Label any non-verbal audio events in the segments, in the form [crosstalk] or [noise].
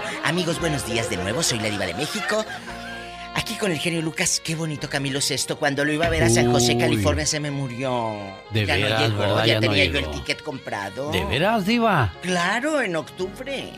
México. Amigos, buenos días de nuevo. Soy la Diva de México. Aquí con el genio Lucas, qué bonito Camilo Sesto. Cuando lo iba a ver a San José, Uy. California, se me murió. De ya veras, no llegó, ¿verdad? ya, Ya no tenía yo el ticket comprado. ¿De veras, Diva? Claro, en octubre.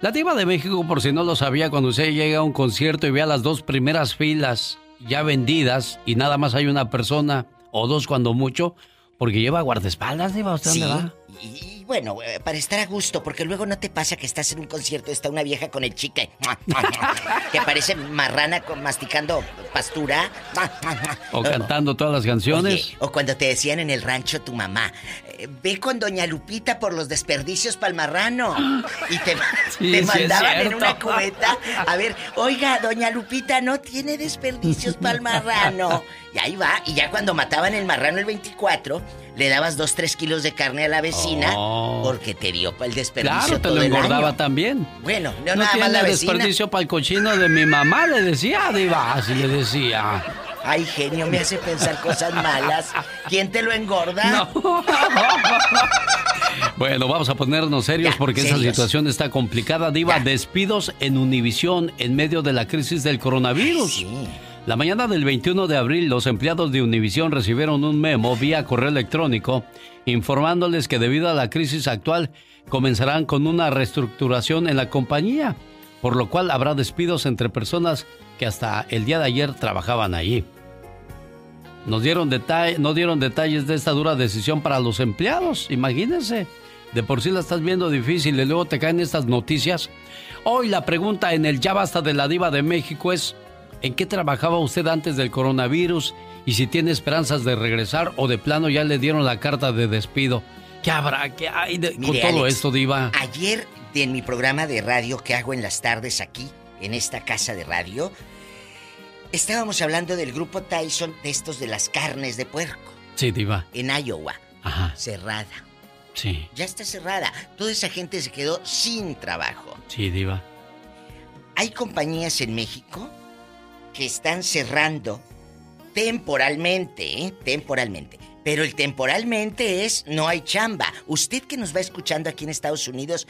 La Diva de México, por si no lo sabía, cuando usted llega a un concierto y ve a las dos primeras filas ya vendidas y nada más hay una persona o dos cuando mucho, porque lleva guardaespaldas, Diva, ¿usted Sí. dónde va? Y, y bueno, eh, para estar a gusto, porque luego no te pasa que estás en un concierto, está una vieja con el chicle, [laughs] que parece marrana con, masticando pastura. O cantando todas las canciones. Oye, o cuando te decían en el rancho tu mamá, eh, ve con doña Lupita por los desperdicios palmarrano. Y te, [laughs] Sí, te sí mandaban en una cubeta. A ver, oiga, doña Lupita no tiene desperdicios palmarrano. [laughs] Y ahí va, y ya cuando mataban el marrano el 24, le dabas dos, tres kilos de carne a la vecina Oh. porque te dio para el desperdicio Claro, te todo lo engordaba año. también. Bueno, no, No nada más la tiene vecina. desperdicio para el cochino de mi mamá, le decía, Diva, así le decía. Ay, genio, me hace pensar cosas malas. ¿Quién te lo engorda? [laughs] Bueno, vamos a ponernos serios Ya, porque serios. situación está complicada. Diva, despidos en Univisión en medio de la crisis del coronavirus. La mañana del 21 de abril, los empleados de Univisión recibieron un memo vía correo electrónico informándoles que debido a la crisis actual comenzarán con una reestructuración en la compañía, por lo cual habrá despidos entre personas que hasta el día de ayer trabajaban allí. Nos dieron no dieron detalles de esta dura decisión para los empleados, imagínense. De por sí la estás viendo difícil y luego te caen estas noticias. Hoy la pregunta en el Ya Basta de la Diva de México es, ¿en qué trabajaba usted antes del coronavirus? Y si tiene esperanzas de regresar o de plano ya le dieron la carta de despido. ¿Qué habrá? ¿Qué hay de- con todo Alex, esto, Diva? Ayer, en mi programa de radio que hago en las tardes aquí, en esta casa de radio, estábamos hablando del grupo Tyson, de estos de las carnes de puerco, Sí, Diva. en Iowa. Ajá. Cerrada. Sí, Ya está cerrada. Toda esa gente se quedó sin trabajo. sí, Diva. Hay compañías en México que están cerrando temporalmente, ¿eh? Temporalmente. Pero el temporalmente es no hay chamba. Usted que nos va escuchando aquí en Estados Unidos,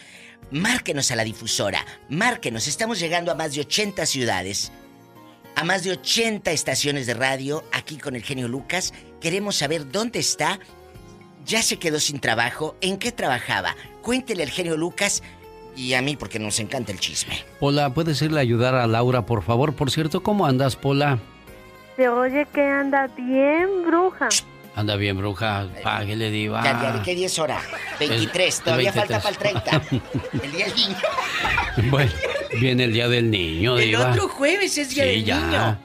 márquenos a la difusora. Márquenos. Estamos llegando a más de 80 ciudades. A más de 80 estaciones de radio aquí con el genio Lucas. Queremos saber dónde está. Ya se quedó sin trabajo. ¿En qué trabajaba? Cuéntele al genio Lucas y a mí porque nos encanta el chisme. Pola, ¿puedes irle a ayudar a Laura, por favor? Por cierto, ¿cómo andas, Pola? Se oye que anda bien, bruja. Anda bien, bruja. Páguele, diva. Ya, ya, ¿de qué día es hora? 23, El- todavía 23. falta para el 30. El día del niño. Bueno, viene el Día del Niño, El diva. otro jueves es día sí, del ya. niño.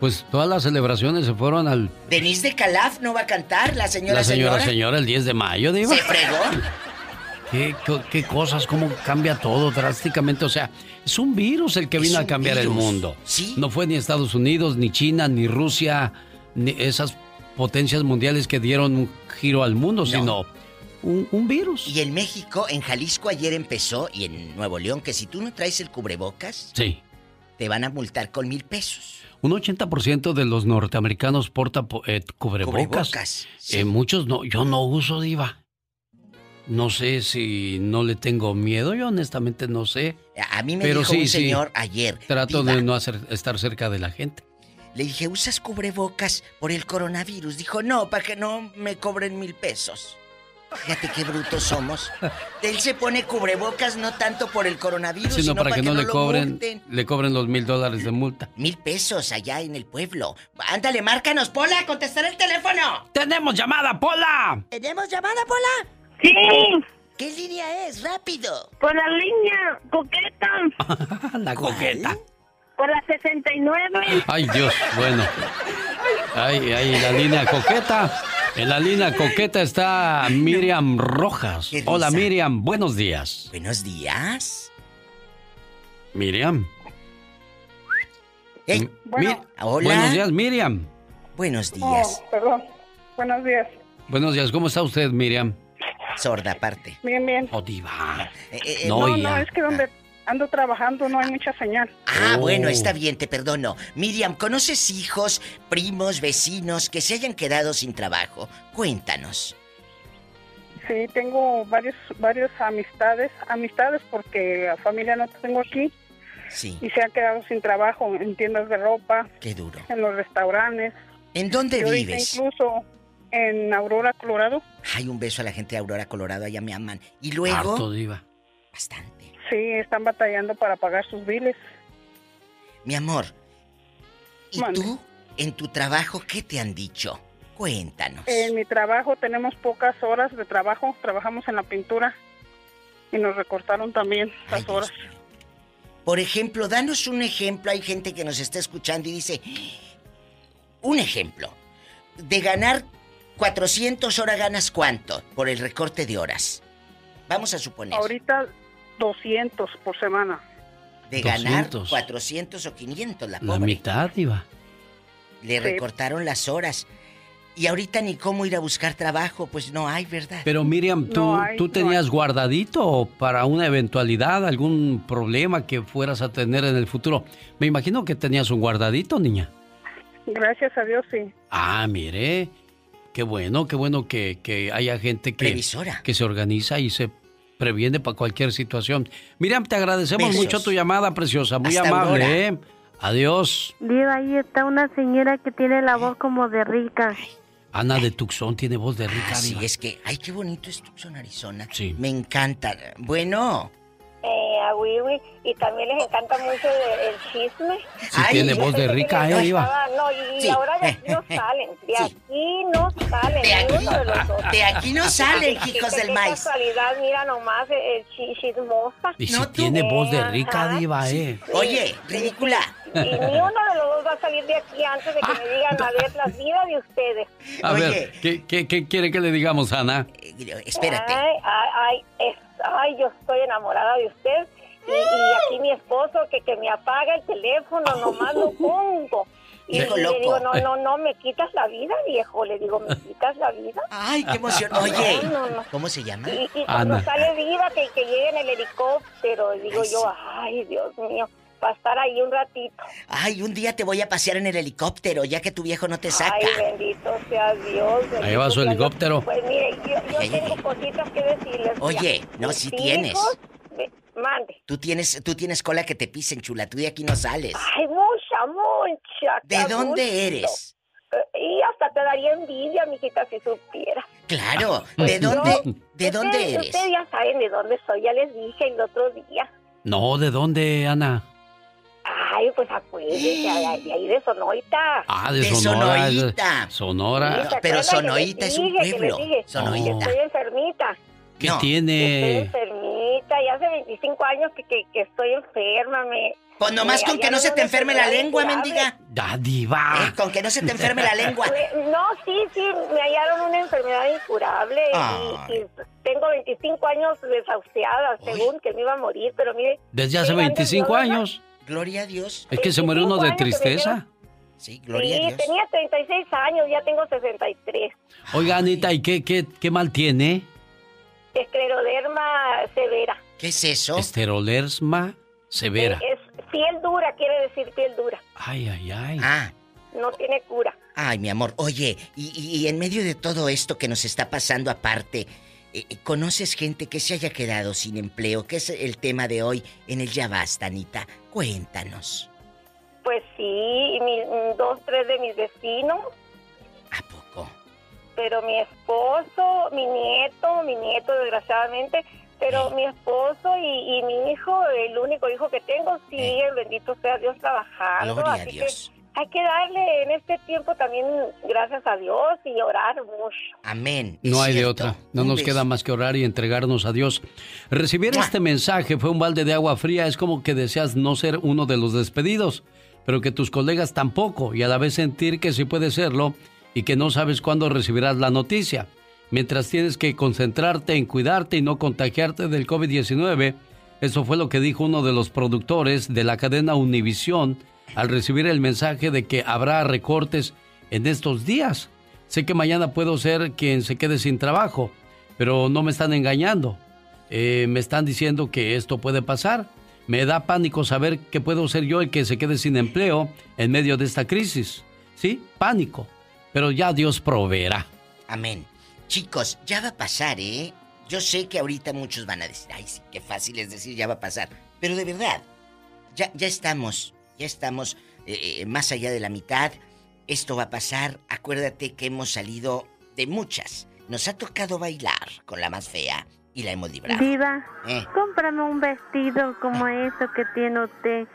Pues todas las celebraciones se fueron al... Denise de Calaf no va a cantar, la señora la señora, señora. señora, el 10 de mayo, diva. Se fregó. ¿Qué, qué, qué cosas, cómo cambia todo drásticamente. O sea, es un virus el que vino a cambiar el mundo. sí. No fue ni Estados Unidos, ni China, ni Rusia, ni esas potencias mundiales que dieron un giro al mundo, sino un, un virus. Y en México, en Jalisco ayer empezó, y en Nuevo León, que si tú no traes el cubrebocas, Sí. te van a multar con mil pesos. Un 80% de los norteamericanos porta po- eh, cubrebocas. Cubrebocas, sí. Eh, muchos no, yo no uso diva. No sé si no le tengo miedo, yo honestamente no sé. A a mí me Pero dijo sí, un sí. señor ayer. Trato "Diva", de no hacer, estar cerca de la gente. Le dije, ¿usas cubrebocas por el coronavirus? Dijo, no, para que no me cobren mil pesos. Fíjate qué brutos somos. Él se pone cubrebocas no tanto por el coronavirus, Sino para que no le cobren, multen. le cobren los mil dólares de multa. Mil pesos allá en el pueblo. Ándale, márcanos, Pola, contestar el teléfono. ¡Tenemos llamada, Pola! ¿Tenemos llamada, Pola? Sí, ¿Qué línea es? Rápido. por la línea coqueta, [laughs] la coqueta. por la 69. Ay, Dios, bueno. Ay, ay, la línea coqueta. En la línea coqueta está Miriam Rojas. Hola, Miriam, buenos días. Buenos días. Miriam. Ey, Mi- Bueno. Hola. Buenos días, Miriam. Buenos días. Oh, perdón. Buenos días. Buenos días, ¿cómo está usted, Miriam? Sorda aparte. Bien, bien. Oh, diva. Eh, eh, No, No, no, es que donde ando trabajando no hay mucha señal. Ah, Oh. bueno, está bien, te perdono. Miriam, ¿conoces hijos, primos, vecinos que se hayan quedado sin trabajo? Cuéntanos. Sí, tengo varios, varios amistades, amistades porque la familia no tengo aquí. Sí. Y se han quedado sin trabajo en tiendas de ropa. Qué duro. En los restaurantes. ¿En dónde vives? Incluso en Aurora, Colorado. Hay un beso a la gente de Aurora, Colorado, allá me aman. Y luego... Harto, diva. Bastante. Sí, están batallando para pagar sus biles. Mi amor, ¿y tú, en tu trabajo, qué te han dicho? Cuéntanos. En mi trabajo tenemos pocas horas de trabajo, trabajamos en la pintura y nos recortaron también las horas. Por ejemplo, danos un ejemplo, hay gente que nos está escuchando y dice, un ejemplo, de ganar 400 horas ganas cuánto por el recorte de horas. Vamos a suponer. Ahorita 200 por semana. De ganar 400 o 500 la pobre. La mitad iba. Le recortaron las horas. Y ahorita ni cómo ir a buscar trabajo, pues no hay, ¿verdad? Pero Miriam, ¿tú, ¿tú tenías guardadito para una eventualidad, algún problema que fueras a tener en el futuro? Me imagino que tenías un guardadito, niña. Gracias a Dios, sí. Ah, mire. Qué bueno, qué bueno que, que haya gente que, que se organiza y se previene para cualquier situación. Miriam, te agradecemos mucho tu llamada, preciosa. Muy amable, ¿eh? Adiós. Diva, ahí está una señora que tiene la voz como de rica. Ana de Tucson tiene voz de rica. sí, es que, ay, qué bonito es Tucson, Arizona. Sí. Me encanta. Bueno. Eh, a Wiwi, y también les encanta mucho el, chisme. Sí, tiene voz de rica, eh, Iba. No, y ahora de aquí no [laughs] salen, de aquí no salen, de aquí, de, los dos. de aquí no salen, hijos del maíz. casualidad, mira nomás, el chismosa. Y si tiene voz de rica, diva, eh. Oye, ridícula. Y ni uno de los dos va a salir de aquí antes de que me digan a ver las vidas de ustedes. A ver, ¿qué, qué, qué quiere que le digamos, Ana? Eh, espérate. Ay, ay, ay, ay, yo estoy enamorada de usted. Y, aquí mi esposo que, que me apaga el teléfono, nomás lo pongo. Y, le digo, no, no, no, me quitas la vida, viejo. Le digo, ¿me quitas la vida? Ay, qué emoción. Oye, ¿cómo se llama? Y, cuando sale viva, que, que llegue en el helicóptero, digo yo, ay, Dios mío para estar ahí un ratito. Ay, un día te voy a pasear en el helicóptero, ya que tu viejo no te saca. Ay, bendito sea Dios. ahí va su helicóptero. Pues mire, yo, tengo cositas que decirles. Oye, no, si tienes. mande. Tú tienes, tú tienes cola que te pisen, chula. Tú de aquí no sales. Ay, mucha, mucha. ¿De dónde eres? Eh, y hasta te daría envidia, mijita, si supiera. Claro, [laughs] ¿de dónde, ¿de dónde eres? Ustedes ya saben de dónde soy, ya les dije el otro día. No, ¿de dónde, Ana? Ay, pues acuérdense, de ahí de Sonorita. Ah, de, Sonora. Sonorita. Sonora. Pero Sonorita es un pueblo. Sonorita. Estoy enfermita. ¿Qué tiene? Estoy enfermita, ya hace 25 años que, que, que estoy enferma, me... Pues nomás con que no se te enferme la lengua, mendiga. Dadiva. Eh, con que no se te enferme la lengua. [laughs] No, sí, sí, me hallaron una enfermedad incurable y, tengo 25 años desahuciada, según que me iba a morir, pero mire... ¿Desde hace 25 años? Gloria a Dios. Es que se muere uno de tristeza. Sí, gloria a Dios. Sí, tenía 36 años, ya tengo 63. Oiga, Anita, ¿y qué, qué, qué mal tiene? Escleroderma severa. ¿Qué es eso? Esterolerma severa. Es, piel dura, quiere decir piel dura. Ay, ay, ay. Ah. No tiene cura. Ay, mi amor. Oye, y, y en medio de todo esto que nos está pasando aparte, ¿Conoces gente que se haya quedado sin empleo? ¿Qué es el tema de hoy en el Ya Basta, Anita? Cuéntanos. Pues sí, dos, tres de mis vecinos. ¿A poco? Pero mi esposo, mi nieto, mi nieto desgraciadamente, pero mi esposo y, mi hijo, el único hijo que tengo, sí, el bendito sea Dios trabajando. Gloria a Dios hay que darle en este tiempo también gracias a Dios y orar mucho. Amén. No hay de otra. No nos queda más que orar y entregarnos a Dios. Recibir este mensaje fue un balde de agua fría. Es como que deseas no ser uno de los despedidos, pero que tus colegas tampoco y a la vez sentir que sí puede serlo y que no sabes cuándo recibirás la noticia. Mientras tienes que concentrarte en cuidarte y no contagiarte del COVID-19. Eso fue lo que dijo uno de los productores de la cadena Univisión al recibir el mensaje de que habrá recortes en estos días. Sé que mañana puedo ser quien se quede sin trabajo, pero no me están engañando. Eh, me están diciendo que esto puede pasar. Me da pánico saber que puedo ser yo el que se quede sin empleo en medio de esta crisis. Sí, pánico. Pero ya Dios proveerá. Amén. Chicos, ya va a pasar, ¿eh? Yo sé que ahorita muchos van a decir, ay, sí, qué fácil es decir, ya va a pasar. Pero de verdad, ya, ya estamos, ya estamos eh, eh, más allá de la mitad. Esto va a pasar. Acuérdate que hemos salido de muchas. Nos ha tocado bailar con la más fea y la hemos librado. Diva, eh. cómprame un vestido como eso que tiene usted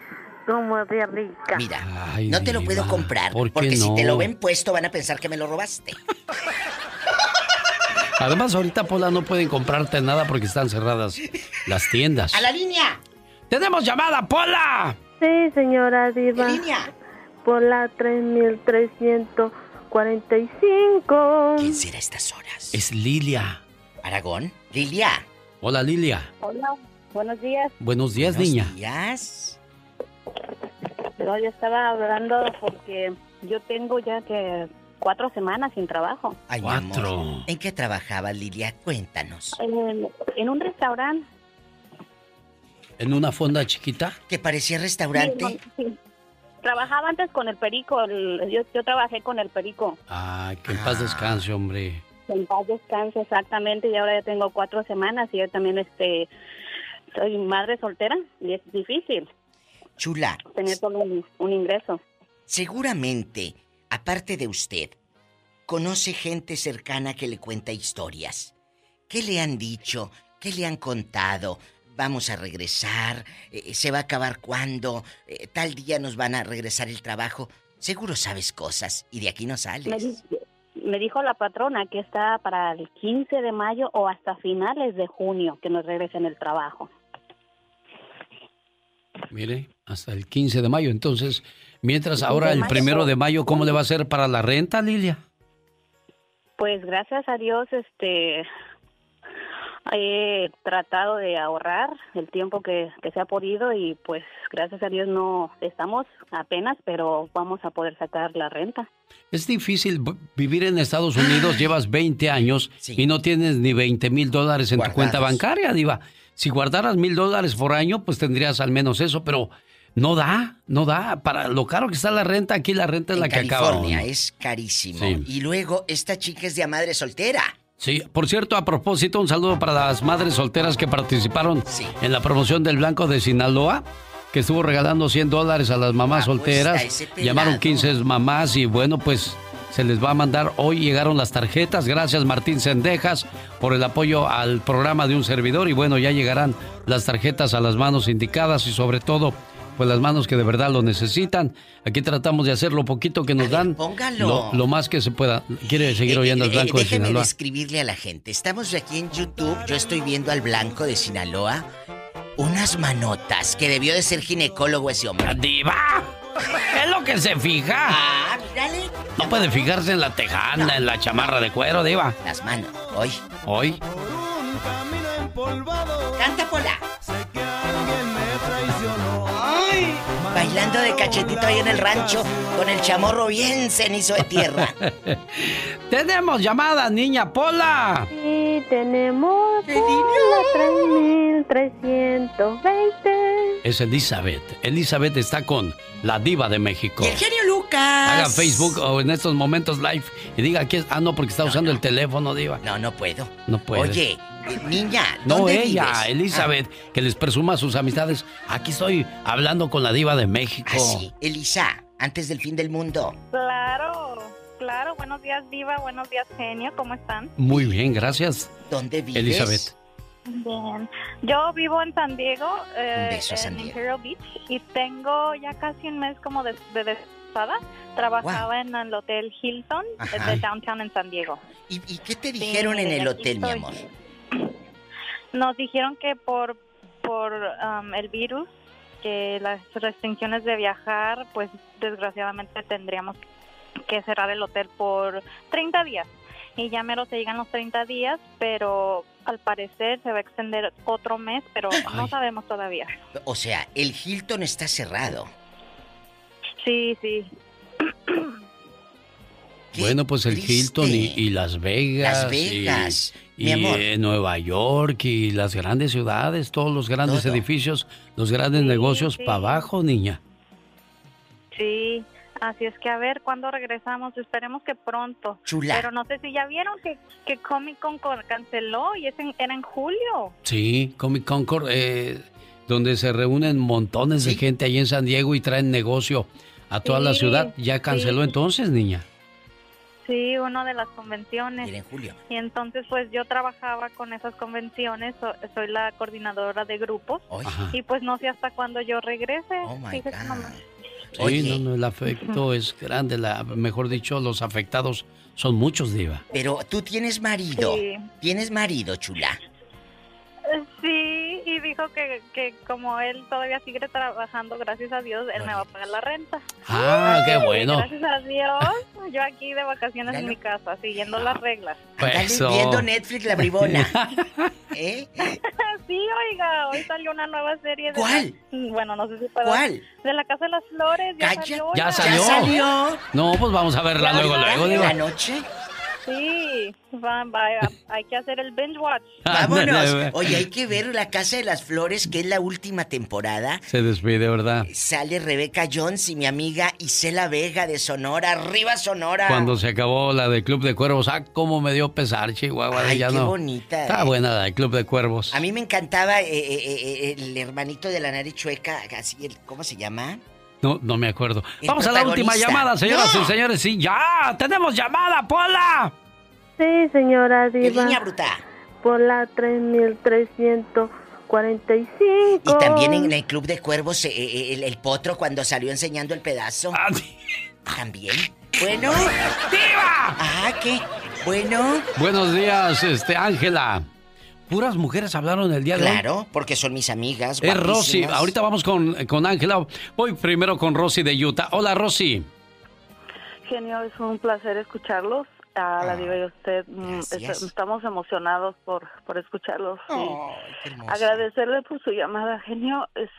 como de rica. Mira, no te lo puedo comprar porque si te lo ven puesto van a pensar que me lo robaste. [laughs] Además, ahorita, Pola, no pueden comprarte nada porque están cerradas las tiendas. ¡A la línea! ¡Tenemos llamada, Pola! Sí, señora Diva. línea? Pola 3345. ¿Quién será a estas horas? Es Lilia. ¿Aragón? ¿Lilia? Hola, Lilia. Hola, buenos días. Buenos días, niña. Buenos días. Pero yo estaba hablando porque yo tengo ya que cuatro semanas sin trabajo. Ay, Cuatro. ¿En qué trabajaba Lilia? Cuéntanos. En, un restaurante. ¿En una fonda chiquita? ¿Que parecía restaurante? Sí, Trabajaba antes con el perico. yo, trabajé con el perico. Ah, que en paz ah. descanse, hombre. en paz descanse, exactamente. Y ahora ya tengo cuatro semanas y yo también este, soy madre soltera y es difícil. Chula. Tener todo un ingreso. Seguramente aparte de usted, conoce gente cercana que le cuenta historias. ¿Qué le han dicho? ¿Qué le han contado? Vamos a regresar, eh, se va a acabar cuando, eh, tal día nos van a regresar el trabajo. Seguro sabes cosas y de aquí no sales. Me, dijo la patrona que está para el 15 de mayo o hasta finales de junio que nos regresen el trabajo. Mire, hasta el 15 de mayo. Entonces, Mientras ahora el primero de mayo, ¿cómo le va a ser para la renta, Lilia? Pues gracias a Dios, este, he tratado de ahorrar el tiempo que, se ha podido y pues gracias a Dios no estamos apenas, pero vamos a poder sacar la renta. Es difícil vivir en Estados Unidos, [gasps] llevas 20 años y no tienes ni 20 mil dólares en tu cuenta bancaria, Diva. Si guardaras mil dólares por año, pues tendrías al menos eso, pero no da, no da. Para lo caro que está la renta, aquí la renta es la que acaba. California es carísimo. Y luego, esta chica es de madre soltera. Sí, por cierto, a propósito, un saludo para las madres solteras que participaron en la promoción del Blanco de Sinaloa, que estuvo regalando 100 dólares a las mamás ah, pues, solteras. Llamaron 15 mamás y bueno, pues se les va a mandar. Hoy llegaron las tarjetas. Gracias Martín Sendejas por el apoyo al programa de un servidor. Y bueno, ya llegarán las tarjetas a las manos indicadas y sobre todo pues las manos que de verdad lo necesitan. Aquí tratamos de hacer lo poquito que nos dan. póngalo. Lo, más que se pueda. ¿Quiere seguir oyendo al eh, Blanco de Sinaloa? Déjeme describirle a la gente. Estamos aquí en YouTube. Yo estoy viendo al Blanco de Sinaloa. Unas manotas que debió de ser ginecólogo ese hombre. ¡Diva! Es lo que se fija. Ah, mírale. No puede fijarse en la tejana, en la chamarra de cuero, Diva. Las manos. Hoy. Hoy. Canta Pola. Bailando de cachetito ahí en el rancho con el chamorro bien cenizo de tierra. [laughs] tenemos llamada, niña Pola. Sí, tenemos Pola 3320. Es Elizabeth. Elizabeth está con la diva de México. Y el genio Lucas. Haga Facebook o en estos momentos live y diga que... Ah, no, porque está usando el teléfono, diva. No, no puedo. No puedo. Oye, Niña, ¿dónde No ella, Elizabeth, que les presuma a sus amistades. Aquí estoy hablando con la diva de México. Ah, sí. Elisa, antes del fin del mundo. Claro, claro. Buenos días, diva. Buenos días, genio. ¿Cómo están? Muy bien, gracias. ¿Dónde vives? Elizabeth. Bien. Yo vivo en San Diego, eh, en Imperial Beach, y tengo ya casi un mes como de, de Trabajaba en el Hotel Hilton de Downtown en San Diego. ¿Y, qué te dijeron en el hotel, mi amor? Nos dijeron que por, por um, el virus, que las restricciones de viajar, pues desgraciadamente tendríamos que cerrar el hotel por 30 días. Y ya mero se llegan los 30 días, pero al parecer se va a extender otro mes, pero no sabemos todavía. O sea, el Hilton está cerrado. Sí, sí. [clears throat] Bueno, pues el Hilton y, Las Vegas. Las Vegas. Y, Nueva York y las grandes ciudades, todos los grandes edificios, los grandes negocios para abajo, niña. Sí, Así es que a ver cuándo regresamos, esperemos que pronto. Chula. Pero no sé si ya vieron que, que Comic Con canceló y es en, era en julio. Sí, Comic Concord, eh, donde se reúnen montones de gente ahí en San Diego y traen negocio a toda la ciudad. ¿Ya canceló entonces, niña? Sí, una de las convenciones. en julio. Y entonces, pues yo trabajaba con esas convenciones, soy la coordinadora de grupos. Y pues no sé hasta cuándo yo regrese. Oh my God. Sí, no, no, el afecto es grande, la, mejor dicho, los afectados son muchos, Diva. Pero tú tienes marido. ¿Tienes marido, chula? Sí, y dijo que, que como él todavía sigue trabajando, gracias a Dios, él me va a pagar la renta. Ah, qué bueno. Gracias a Dios, yo aquí de vacaciones en mi casa, siguiendo las reglas. Pues viendo Netflix la bribona. [laughs] ¿Eh? sí, oiga, hoy salió una nueva serie de... ¿Cuál? bueno, no sé si puedo... ¿Cuál? De la Casa de las Flores, ya salió. ¿Ya salió? No, pues vamos a verla luego, luego, ¿De la noche? Sí, va, hay que hacer el binge watch. [laughs] Vámonos. Oye, hay que ver La Casa de las Flores, que es la última temporada. Se despide, ¿verdad? Sale Rebeca Jones y mi amiga Isela Vega de Sonora. ¡Arriba Sonora! Cuando se acabó la de Club de Cuervos, ah, cómo me dio pesar, Chihuahua. Ay, ya qué no. bonita. Está buena la de Club de Cuervos. A mí me encantaba eh, eh, eh, el hermanito de la nariz chueca, así, el, ¿cómo se llama? No, no me acuerdo. Vamos a la última llamada, señoras y señores. Sí, ya, tenemos llamada, Pola. Sí, señora Diva. ¿Qué niña bruta? Pola 3345. Y también en el Club de Cuervos, eh, eh, el, potro cuando salió enseñando el pedazo. Ah, también. Bueno. [laughs] ¡Diva! Ah, ¿qué? Bueno. Buenos días, este, Ángela. Puras mujeres hablaron el día de hoy. Claro, porque son mis amigas. Es Rosy. Ahorita vamos con Ángela. Voy primero con Rosy de Utah. Hola, Rosy. Genio, es un placer escucharlos. A la diva y usted mm, estamos emocionados por, por escucharlos. agradecerle por su llamada, genio. Es,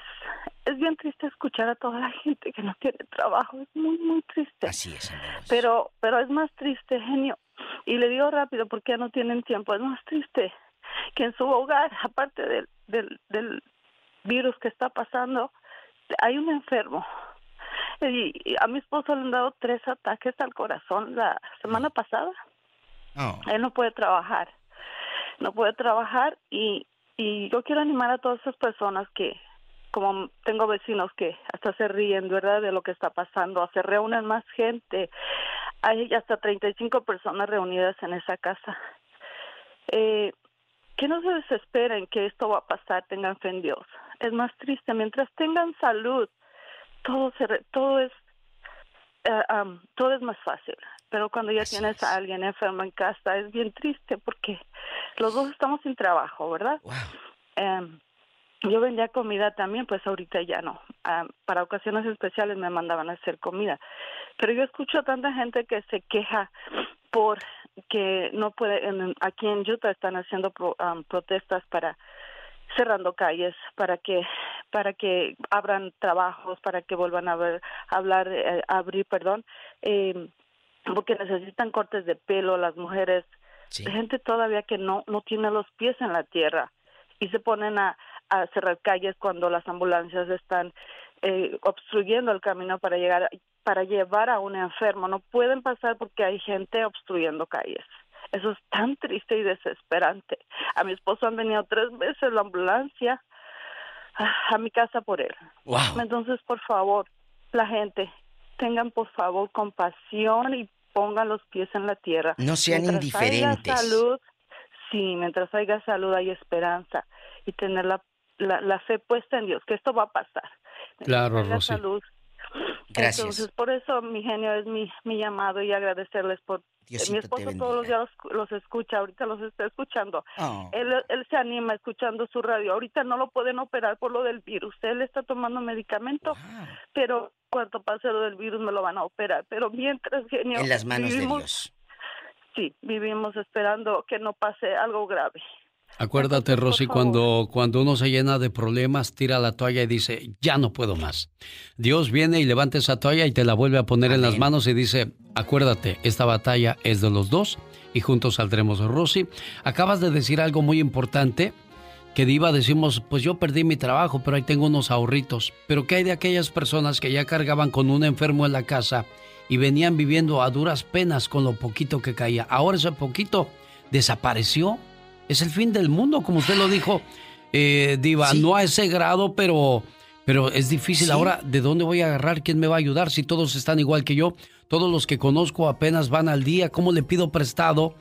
es bien triste escuchar a toda la gente que no tiene trabajo. Es muy, muy triste. Así es, Pero, pero es más triste, genio. Y le digo rápido porque ya no tienen tiempo. Es más triste que en su hogar, [laughs] aparte del, del, del virus que está pasando, hay un enfermo. Y, a mi esposo le han dado tres ataques al corazón la semana pasada. Oh. Él no puede trabajar. No puede trabajar y, y yo quiero animar a todas esas personas que, como tengo vecinos que hasta se ríen, ¿verdad?, de lo que está pasando. Se reúnen más gente. Hay hasta 35 personas reunidas en esa casa. Eh, que no se desesperen que esto va a pasar, tengan fe en Dios. Es más triste, mientras tengan salud, todo, se, todo, es, eh, todo es más fácil. Pero cuando ya tienes a alguien enfermo en casa es bien triste porque los dos estamos sin trabajo, ¿verdad? Em, yo vendía comida también, pues ahorita ya no. para ocasiones especiales me mandaban a hacer comida. Pero yo escucho a tanta gente que se queja por que no puede, aquí en Utah están haciendo protestas para cerrando calles para que para que abran trabajos para que vuelvan a ver hablar eh, abrir perdón eh, porque necesitan cortes de pelo las mujeres. Gente todavía que no no tiene los pies en la tierra y se ponen a, a cerrar calles cuando las ambulancias están eh, obstruyendo el camino para llegar para llevar a un enfermo no pueden pasar porque hay gente obstruyendo calles eso es tan triste y desesperante. A mi esposo han venido tres veces la ambulancia a, mi casa por él. Entonces, por favor, la gente, tengan por favor compasión y pongan los pies en la tierra. No sean indiferentes. Haya salud, sí, mientras haya salud hay esperanza y tener la, la, fe puesta en Dios, que esto va a pasar. claro, Rosy. Salud, Gracias. Entonces, por eso mi genio es mi, mi llamado y agradecerles por... mi esposo todos los días los, escucha, ahorita los está escuchando. Oh. Él, él se anima escuchando su radio. Ahorita no lo pueden operar por lo del virus. Él está tomando medicamento, pero cuando pase lo del virus me lo van a operar. Pero mientras, genio... En las manos de Dios. Sí, vivimos esperando que no pase algo grave. Acuérdate, Rosy, cuando, cuando uno se llena de problemas, tira la toalla y dice, ya no puedo más. Dios viene y levanta esa toalla y te la vuelve a poner en las manos y dice, acuérdate, esta batalla es de los dos y juntos saldremos. Rosy, acabas de decir algo muy importante. que Diva decimos, pues yo perdí mi trabajo, pero ahí tengo unos ahorritos. Pero ¿qué hay de aquellas personas que ya cargaban con un enfermo en la casa y venían viviendo a duras penas con lo poquito que caía? Ahora ese poquito desapareció. Es el fin del mundo, como usted lo dijo, eh, Diva. No a ese grado, pero, pero es difícil. Ahora, ¿de dónde voy a agarrar? ¿Quién me va a ayudar si todos están igual que yo? Todos los que conozco apenas van al día. ¿Cómo le pido prestado?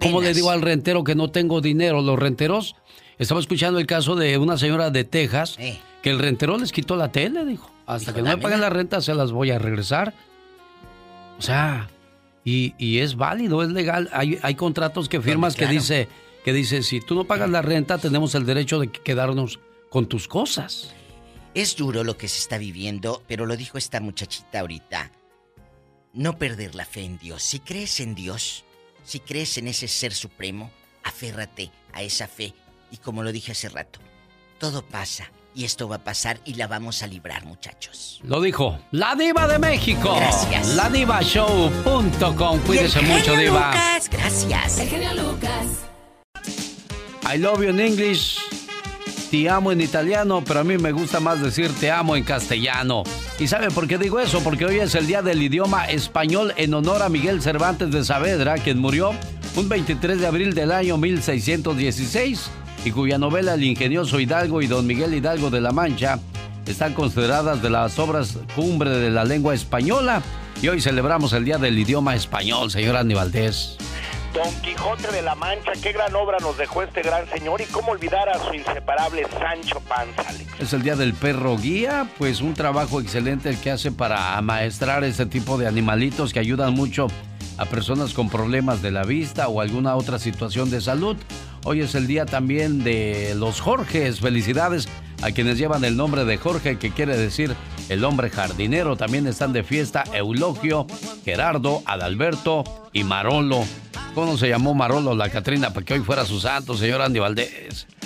¿Cómo, le digo al rentero que no tengo dinero? Los renteros, estaba escuchando el caso de una señora de Texas que el rentero les quitó la tele, dijo. Hasta que no me paguen la renta se las voy a regresar. O sea, y, es válido, es legal. Hay, hay contratos que firmas que dice que dice si tú no pagas la renta tenemos el derecho de quedarnos con tus cosas. Es duro lo que se está viviendo, pero lo dijo esta muchachita ahorita. No perder la fe en Dios. Si crees en Dios, si crees en ese ser supremo, aférrate a esa fe. Y como lo dije hace rato, todo pasa. Y esto va a pasar y la vamos a librar, muchachos. Lo dijo la diva de México. Gracias. Ladivashow.com. Cuídese mucho, diva. Lucas, gracias. El genio Lucas. I love you in English. Te amo en italiano, pero a mí me gusta más decir te amo en castellano. ¿Y sabe por qué digo eso? Porque hoy es el Día del Idioma Español en honor a Miguel Cervantes de Saavedra, quien murió un 23 de abril del año 1616 y cuya novela El ingenioso Hidalgo y Don Miguel Hidalgo de la Mancha están consideradas de las obras cumbre de la lengua española. Y hoy celebramos el Día del Idioma Español, señor Andy Valdés. Don Quijote de la Mancha, qué gran obra nos dejó este gran señor y cómo olvidar a su inseparable Sancho Panza. Es el día del perro guía, pues un trabajo excelente el que hace para amaestrar este tipo de animalitos que ayudan mucho a personas con problemas de la vista o alguna otra situación de salud. Hoy es el día también de los Jorges. Felicidades a quienes llevan el nombre de Jorge, que quiere decir el hombre jardinero. También están de fiesta Eulogio, Gerardo, Adalberto y Marolo. ¿Cómo se llamó Marolo la Catrina para que hoy fuera su santo, señor Andy Valdés? [laughs]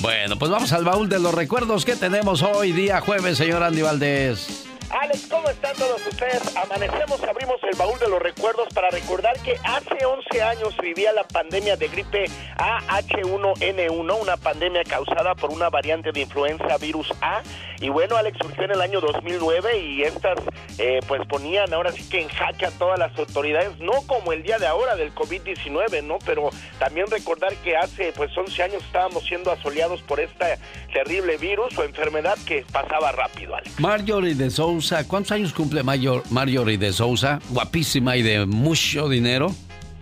Bueno, pues vamos al baúl de los recuerdos que tenemos hoy, día jueves, señor Andy Valdés. Alex, ¿cómo están todos ustedes? Amanecemos, abrimos el baúl de los recuerdos para recordar que hace 11 años vivía la pandemia de gripe AH1N1, una pandemia causada por una variante de influenza virus A. Y bueno, Alex surgió en el año 2009 y estas eh, pues ponían ahora sí que en jaque a todas las autoridades, no como el día de ahora del COVID-19, ¿no? Pero también recordar que hace pues 11 años estábamos siendo asoleados por esta terrible virus o enfermedad que pasaba rápido, Alex. Marjorie de Sousa ¿Cuántos años cumple Mayor, Marjorie de Sousa? Guapísima y de mucho dinero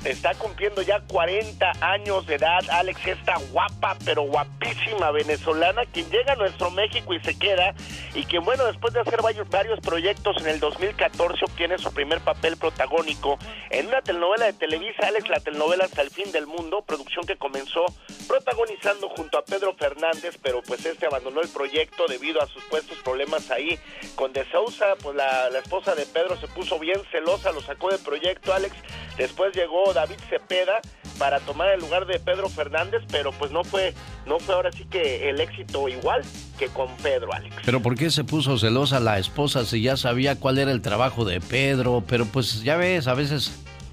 está cumpliendo ya 40 años de edad. Alex, esta guapa, pero guapísima venezolana, quien llega a nuestro México y se queda, y que bueno, después de hacer varios, varios proyectos en el 2014 obtiene su primer papel protagónico en una telenovela de Televisa, Alex, la telenovela Hasta el fin del mundo, producción que comenzó protagonizando junto a Pedro Fernández, pero pues este abandonó el proyecto debido a sus puestos problemas ahí con De Sousa, pues la, la esposa de Pedro se puso bien celosa, lo sacó del proyecto, Alex, después llegó David Cepeda para tomar el lugar de Pedro Fernández, pero pues no fue, no fue ahora sí que el éxito igual que con Pedro, Alex. Pero ¿por qué se puso celosa la esposa si ya sabía cuál era el trabajo de Pedro? Pero pues ya ves, a veces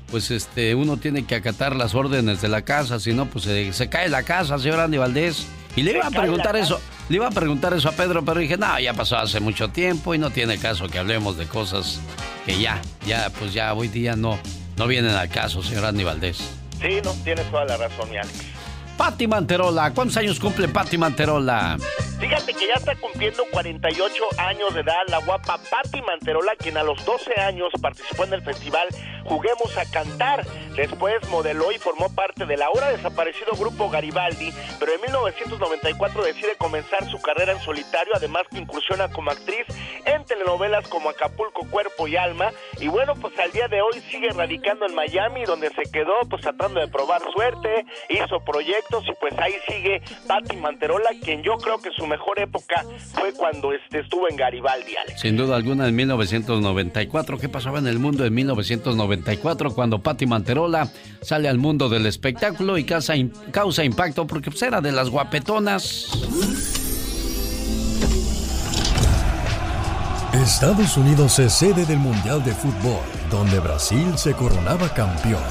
pues este uno tiene que acatar las órdenes de la casa, si no pues se, cae la casa, señor Andy Valdés. Y le iba a preguntar eso, le iba a preguntar eso a Pedro, pero dije, no, ya pasó hace mucho tiempo y no tiene caso que hablemos de cosas que ya, ya, pues ya hoy día no, no vienen al caso, señor Andy Valdés. Sí, no, tienes toda la razón, mi Alex. Patti Manterola, ¿cuántos años cumple Patti Manterola? Fíjate que ya está cumpliendo 48 años de edad la guapa Patti Manterola, quien a los 12 años participó en el festival Juguemos a Cantar. Después modeló y formó parte del ahora desaparecido grupo Garibaldi, pero en 1994 decide comenzar su carrera en solitario, además que incursiona como actriz en telenovelas como Acapulco, Cuerpo y Alma. Y bueno, pues al día de hoy sigue radicando en Miami, donde se quedó pues tratando de probar suerte, hizo proyectos y pues ahí sigue Patti Manterola, quien yo creo que su mejor época fue cuando este, estuvo en Garibaldi, Alex. Sin duda alguna en 1994. ¿Qué pasaba en el mundo en 1994 cuando Patti Manterola sale al mundo del espectáculo y causa, causa impacto porque pues, era de las guapetonas? Estados Unidos es sede del Mundial de Fútbol, donde Brasil se coronaba campeón.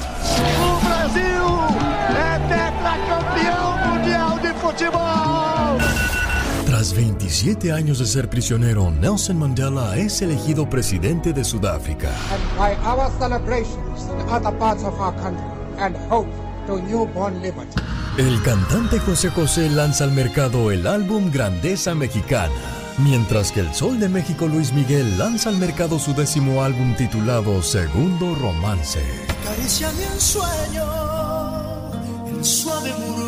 Tras 27 años de ser prisionero, Nelson Mandela es elegido presidente de Sudáfrica. by our celebrations in other parts of our country and hope to newborn liberty. El cantante José José lanza al mercado el álbum Grandeza Mexicana, mientras que el Sol de México Luis Miguel lanza al mercado su décimo álbum titulado Segundo Romance. Acariciame en sueño, el suave murmullo.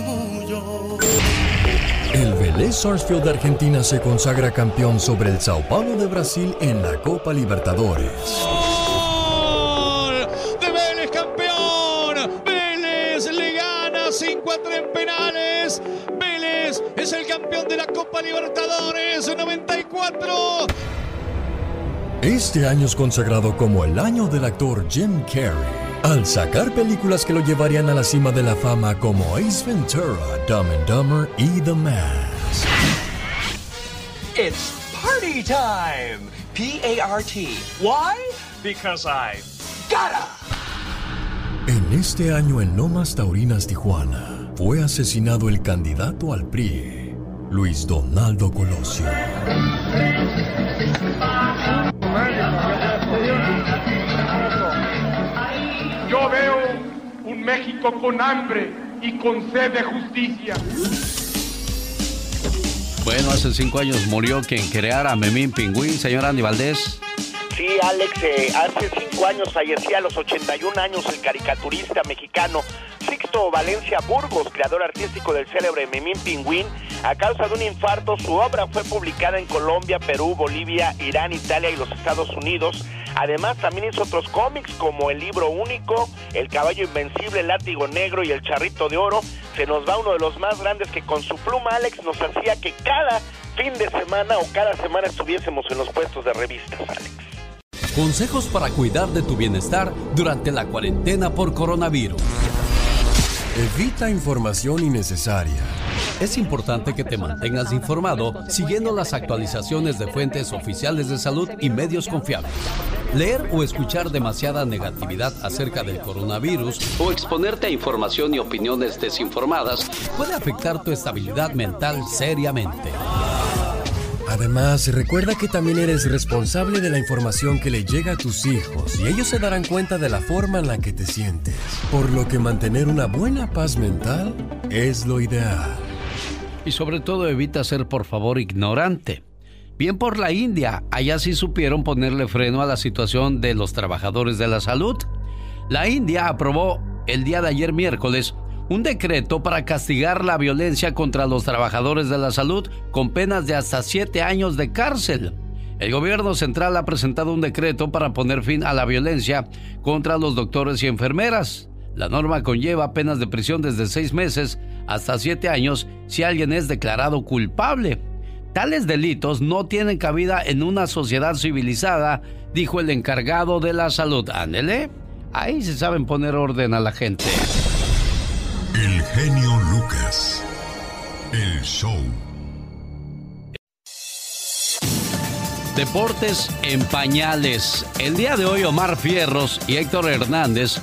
El Vélez Sarsfield de Argentina se consagra campeón sobre el Sao Paulo de Brasil en la Copa Libertadores. ¡Gol de Vélez campeón! Vélez le gana 5 a 3 penales. Vélez es el campeón de la Copa Libertadores 94. Este año es consagrado como el año del actor Jim Carrey, al sacar películas que lo llevarían a la cima de la fama como Ace Ventura, Dumb and Dumber y The Mask. It's party time! P A R T. Why? Because I gotta! En este año en Lomas Taurinas, Tijuana, fue asesinado el candidato al PRI, Luis Donaldo Colosio. Yo veo un México con hambre y con sed de justicia. Bueno, hace cinco años murió quien creara Memín Pingüín, señor Andy Valdés. Sí, Alex, eh, hace cinco años fallecía a los 81 años el caricaturista mexicano Sixto Valencia Burgos, creador artístico del célebre Memín Pingüín. A causa de un infarto, su obra fue publicada en Colombia, Perú, Bolivia, Irán, Italia y los Estados Unidos. Además, también hizo otros cómics como El Libro Único, El Caballo Invencible, El Látigo Negro y El Charrito de Oro. Se nos va uno de los más grandes que con su pluma, Alex, nos hacía que cada fin de semana o cada semana estuviésemos en los puestos de revistas, Alex. Consejos para cuidar de tu bienestar durante la cuarentena por coronavirus. Evita información innecesaria. Es importante que te mantengas informado siguiendo las actualizaciones de fuentes oficiales de salud y medios confiables. Leer o escuchar demasiada negatividad acerca del coronavirus o exponerte a información y opiniones desinformadas puede afectar tu estabilidad mental seriamente. Además, recuerda que también eres responsable de la información que le llega a tus hijos y ellos se darán cuenta de la forma en la que te sientes. Por lo que mantener una buena paz mental es lo ideal. Y sobre todo evita ser por favor ignorante. Bien por la India, allá sí supieron ponerle freno a la situación de los trabajadores de la salud. La India aprobó el día de ayer miércoles un decreto para castigar la violencia contra los trabajadores de la salud con penas de hasta siete años de cárcel. El gobierno central ha presentado un decreto para poner fin a la violencia contra los doctores y enfermeras. La norma conlleva penas de prisión desde seis meses hasta siete años si alguien es declarado culpable. Tales delitos no tienen cabida en una sociedad civilizada, dijo el encargado de la salud. Ándele, ahí se saben poner orden a la gente. El genio Lucas. El show. Deportes en pañales. El día de hoy Omar Fierros y Héctor Hernández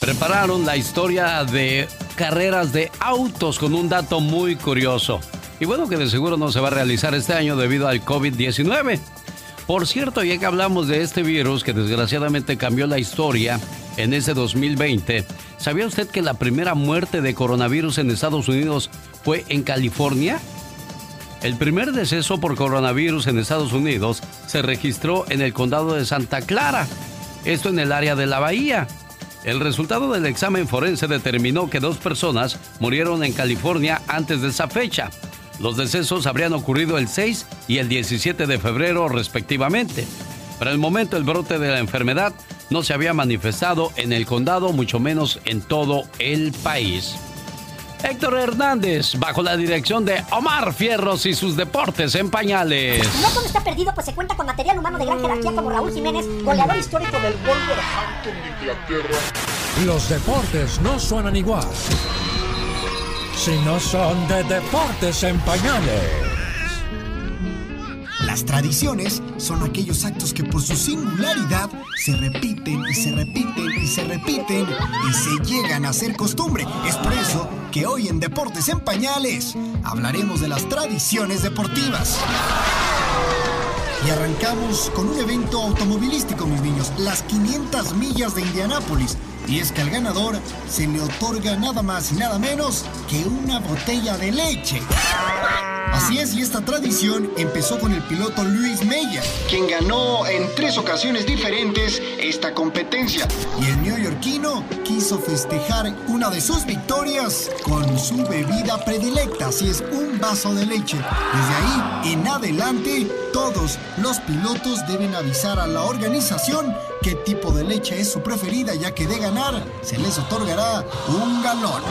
prepararon la historia de carreras de autos con un dato muy curioso. Y bueno, que de seguro no se va a realizar este año debido al COVID-19. Por cierto, ya que hablamos de este virus que desgraciadamente cambió la historia en ese 2020, ¿sabía usted que la primera muerte de coronavirus en Estados Unidos fue en California? El primer deceso por coronavirus en Estados Unidos se registró en el condado de Santa Clara, esto en el área de la bahía. El resultado del examen forense determinó que dos personas murieron en California antes de esa fecha. Los decesos habrían ocurrido el 6 y el 17 de febrero respectivamente. Para el momento el brote de la enfermedad no se había manifestado en el condado, mucho menos en todo el país. Héctor Hernández, bajo la dirección de Omar Fierros y sus deportes en pañales. No todo está perdido, pues se cuenta con material humano de gran jerarquía como Raúl Jiménez, goleador histórico del Wolverhampton de Inglaterra. Los deportes no suenan igual. Si no son de deportes en pañales. Las tradiciones son aquellos actos que por su singularidad se repiten y se repiten y se repiten y se llegan a ser costumbre. Es por eso que hoy en Deportes en Pañales hablaremos de las tradiciones deportivas. Y arrancamos con un evento automovilístico, mis niños, las 500 millas de Indianápolis. Y es que al ganador se le otorga nada más y nada menos que una botella de leche. Así es, y esta tradición empezó con el piloto Luis Meyer, quien ganó en tres ocasiones diferentes esta competencia. Y el neoyorquino quiso festejar una de sus victorias con su bebida predilecta, así es, un vaso de leche. Desde ahí en adelante, todos los pilotos deben avisar a la organización qué tipo de leche es su preferida, ya que de ganar se les otorgará un galón.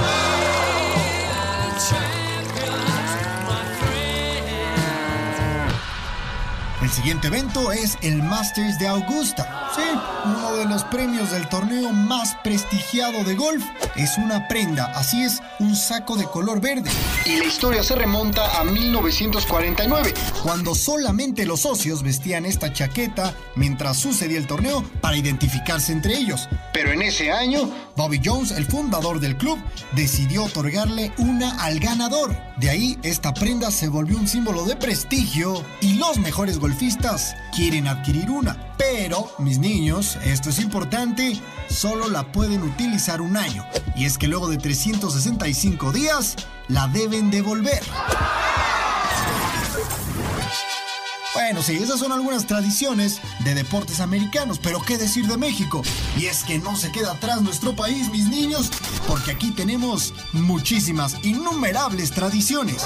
El siguiente evento es el Masters de Augusta. Sí, uno de los premios del torneo más prestigiado de golf. Es una prenda, así es, un saco de color verde. Y la historia se remonta a 1949, cuando solamente los socios vestían esta chaqueta mientras sucedía el torneo para identificarse entre ellos. Pero en ese año, Bobby Jones, el fundador del club, decidió otorgarle una al ganador. De ahí, esta prenda se volvió un símbolo de prestigio y los mejores golfistas quieren adquirir una. Pero, mis niños, esto es importante, solo la pueden utilizar un año. Y es que luego de 365 días, la deben devolver. Bueno, sí, esas son algunas tradiciones de deportes americanos, pero ¿qué decir de México? Y es que no se queda atrás nuestro país, mis niños, porque aquí tenemos muchísimas, innumerables tradiciones.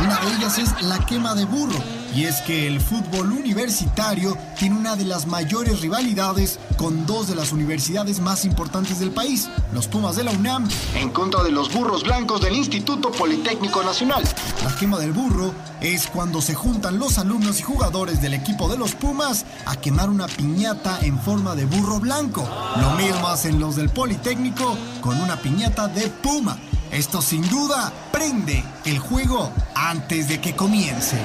Una de ellas es la quema de burro. Y es que el fútbol universitario tiene una de las mayores rivalidades con dos de las universidades más importantes del país, los Pumas de la UNAM, en contra de los burros blancos del Instituto Politécnico Nacional. La quema del burro es cuando se juntan los alumnos y jugadores del equipo de los Pumas a quemar una piñata en forma de burro blanco. Lo mismo hacen los del Politécnico con una piñata de puma. Esto sin duda prende el juego antes de que comience.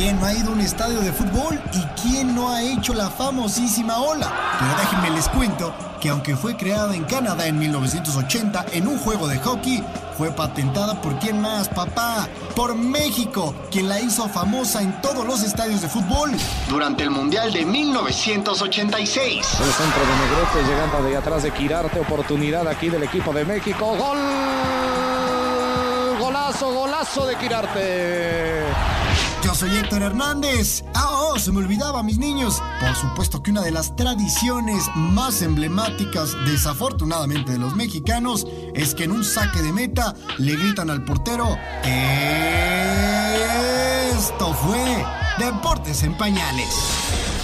¿Quién no ha ido a un estadio de fútbol y quién no ha hecho la famosísima ola? Pero déjenme les cuento que aunque fue creada en Canadá en 1980 en un juego de hockey, fue patentada por quién más, papá, por México, quien la hizo famosa en todos los estadios de fútbol durante el Mundial de 1986. El centro de Negrete llegando de atrás de Quirarte, oportunidad aquí del equipo de México. ¡Gol! Golazo, golazo de Quirarte. Yo soy Héctor Hernández. Ah, oh, se me olvidaba, mis niños. Por supuesto que una de las tradiciones más emblemáticas, desafortunadamente, de los mexicanos es que en un saque de meta le gritan al portero: Esto fue Deportes en Pañales.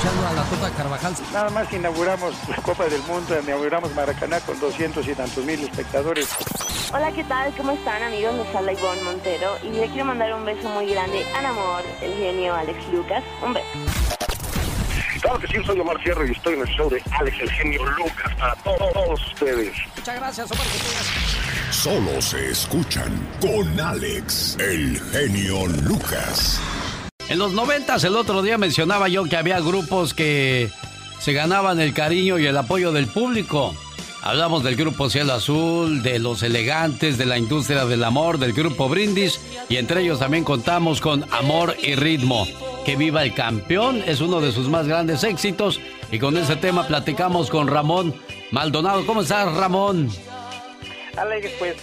Escuchando a la Tota Carvajal. Nada más que inauguramos la Copa del Mundo, inauguramos Maracaná con 200 y tantos mil espectadores. Hola, ¿qué tal? ¿Cómo están amigos? Les habla Ivonne Montero y le quiero mandar un beso muy grande al amor, el genio Alex Lucas. Un beso. Claro que sí, soy Omar Fierro y estoy en el show de Alex el genio Lucas para todos ustedes. Muchas gracias, Omar. Solo se escuchan con Alex, el genio Lucas. En los noventas, el otro día mencionaba yo que había grupos que se ganaban el cariño y el apoyo del público. Hablamos del grupo Cielo Azul, de los elegantes, de la industria del amor, del grupo Brindis y entre ellos también contamos con Amor y Ritmo. Que viva el campeón es uno de sus más grandes éxitos y con ese tema platicamos con Ramón Maldonado. ¿Cómo estás, Ramón? Alex, pues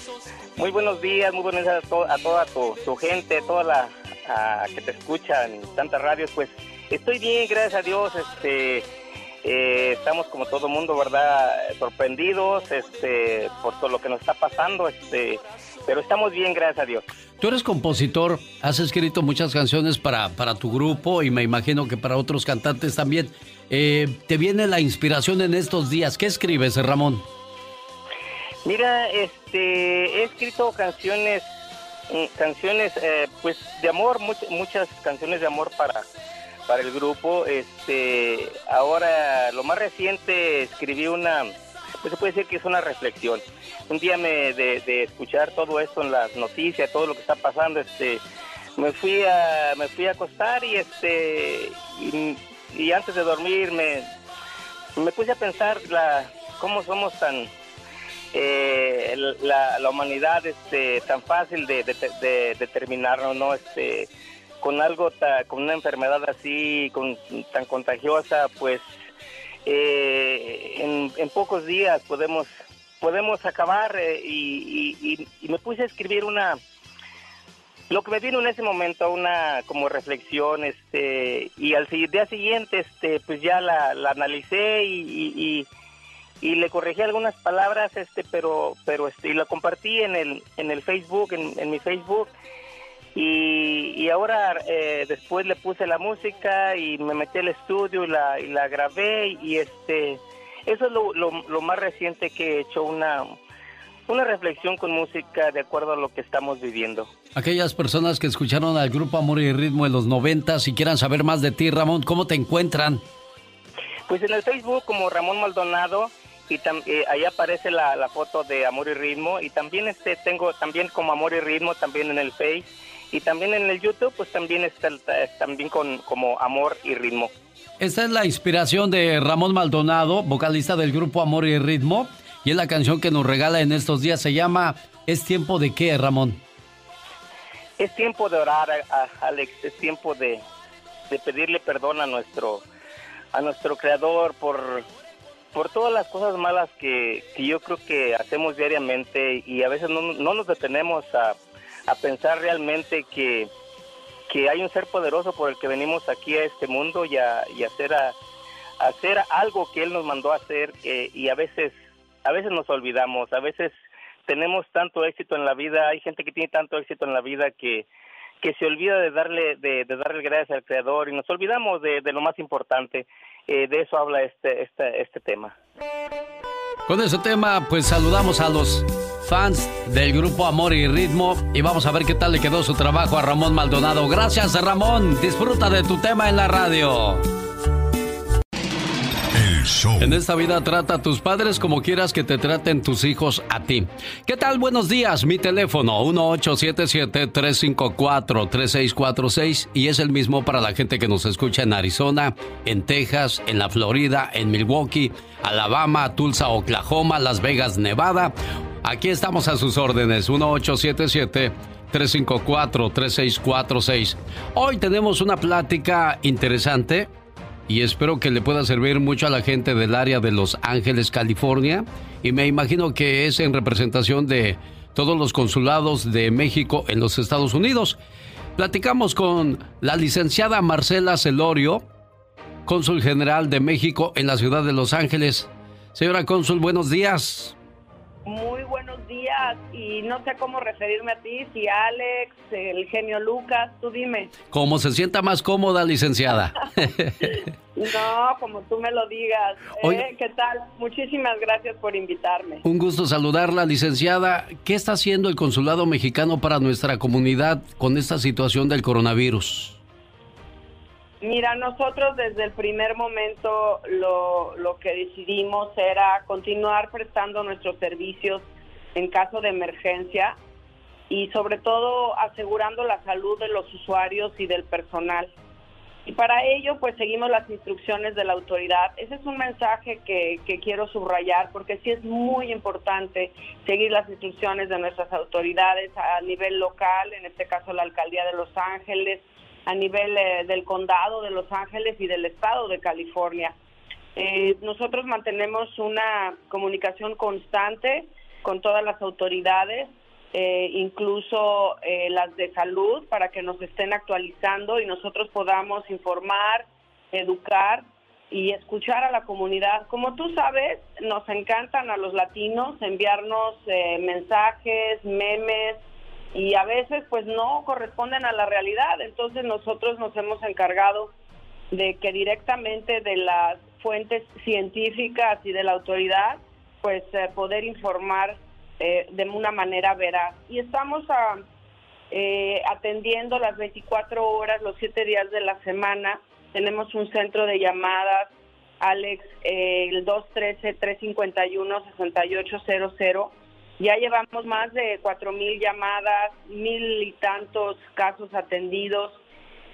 muy buenos días, muy buenos días a toda tu, tu gente, toda la a- que te escuchan tantas radios. Pues estoy bien, gracias a Dios. Este, eh, estamos como todo mundo, ¿verdad? Sorprendidos este, por todo lo que nos está pasando. Este, pero estamos bien, gracias a Dios. Tú eres compositor, has escrito muchas canciones para, para tu grupo y me imagino que para otros cantantes también. Eh, ¿Te viene la inspiración en estos días? ¿Qué escribes, Ramón? Mira, este, he escrito canciones, canciones, eh, pues de amor, muchas canciones de amor para, para el grupo. Este, ahora, lo más reciente, escribí una, pues se puede decir que es una reflexión. Un día me, de, escuchar todo esto en las noticias, todo lo que está pasando, este, me fui a, me fui a acostar y este, y, antes de dormir me, me puse a pensar la, cómo somos tan eh, la, la, humanidad este tan fácil de, de, determinarnos no este con algo con una enfermedad así con tan contagiosa pues eh, en, en, pocos días podemos podemos acabar eh, y, y, me puse a escribir una lo que me vino en ese momento una como reflexión este y al día siguiente este pues ya la, la analicé y, y le corregí algunas palabras, este, pero, pero este, y lo compartí en el, en el Facebook, en, mi Facebook, y, y ahora eh, después le puse la música y me metí al estudio y la, y la grabé y este, eso es lo, lo, más reciente que he hecho, una, una reflexión con música de acuerdo a lo que estamos viviendo. Aquellas personas que escucharon al grupo Amor y Ritmo en los 90, si quieran saber más de ti, Ramón, ¿cómo te encuentran? Pues en el Facebook como Ramón Maldonado y eh, ahí aparece la, la, foto de Amor y Ritmo y también este tengo también como Amor y Ritmo también en el Face y también en el YouTube pues también está también con como Amor y Ritmo. Esta es la inspiración de Ramón Maldonado, vocalista del grupo Amor y Ritmo y es la canción que nos regala en estos días se llama Es tiempo de qué, Ramón? Es tiempo de orar, Alex, es tiempo de, de pedirle perdón a nuestro a nuestro creador por por todas las cosas malas que, yo creo que hacemos diariamente y a veces no, nos detenemos a, pensar realmente que, que, hay un ser poderoso por el que venimos aquí a este mundo y a, hacer, a, hacer algo que Él nos mandó a hacer eh, y a veces, a veces nos olvidamos, a veces tenemos tanto éxito en la vida, hay gente que tiene tanto éxito en la vida que, que se olvida de darle, de, darle gracias al Creador y nos olvidamos de, de lo más importante. Eh, de eso habla este, este, este tema. Con ese tema, pues saludamos a los fans del grupo Amor y Ritmo y vamos a ver qué tal le quedó su trabajo a Ramón Maldonado. Gracias, Ramón. Disfruta de tu tema en la radio. En esta vida trata a tus padres como quieras que te traten tus hijos a ti. ¿Qué tal? Buenos días. Mi teléfono 1877-354-3646 y es el mismo para la gente que nos escucha en Arizona, en Texas, en la Florida, en Milwaukee, Alabama, Tulsa, Oklahoma, Las Vegas, Nevada. Aquí estamos a sus órdenes. 1877 354-3646. Hoy tenemos una plática interesante y espero que le pueda servir mucho a la gente del área de Los Ángeles, California. Y me imagino que es en representación de todos los consulados de México en los Estados Unidos. Platicamos con la licenciada Marcela Celorio, cónsul general de México en la ciudad de Los Ángeles. Señora cónsul, buenos días. Muy buenos días y no sé cómo referirme a ti, si Alex, el genio Lucas, tú dime. Como se sienta más cómoda, licenciada. [laughs] no, como tú me lo digas. ¿eh? ¿Qué tal? Muchísimas gracias por invitarme. Un gusto saludarla, licenciada. ¿Qué está haciendo el consulado mexicano para nuestra comunidad con esta situación del coronavirus? Mira, nosotros desde el primer momento lo, lo que decidimos era continuar prestando nuestros servicios en caso de emergencia y sobre todo asegurando la salud de los usuarios y del personal. Y para ello, pues seguimos las instrucciones de la autoridad. Ese es un mensaje que, que, quiero subrayar porque sí es muy importante seguir las instrucciones de nuestras autoridades a nivel local, en este caso la Alcaldía de Los Ángeles, a nivel eh, del condado de Los Ángeles y del estado de California. Eh, nosotros mantenemos una comunicación constante con todas las autoridades, eh, incluso las de salud, para que nos estén actualizando y nosotros podamos informar, educar y escuchar a la comunidad. Como tú sabes, nos encantan a los latinos enviarnos eh, mensajes, memes y a veces pues no corresponden a la realidad. Entonces nosotros nos hemos encargado de que directamente de las fuentes científicas y de la autoridad pues eh, poder informar eh, de una manera veraz. Y estamos a, eh, atendiendo las 24 horas, los 7 días de la semana. Tenemos un centro de llamadas, Alex, eh, el 213-351-6800. Ya llevamos más de 4 mil llamadas, mil y tantos casos atendidos,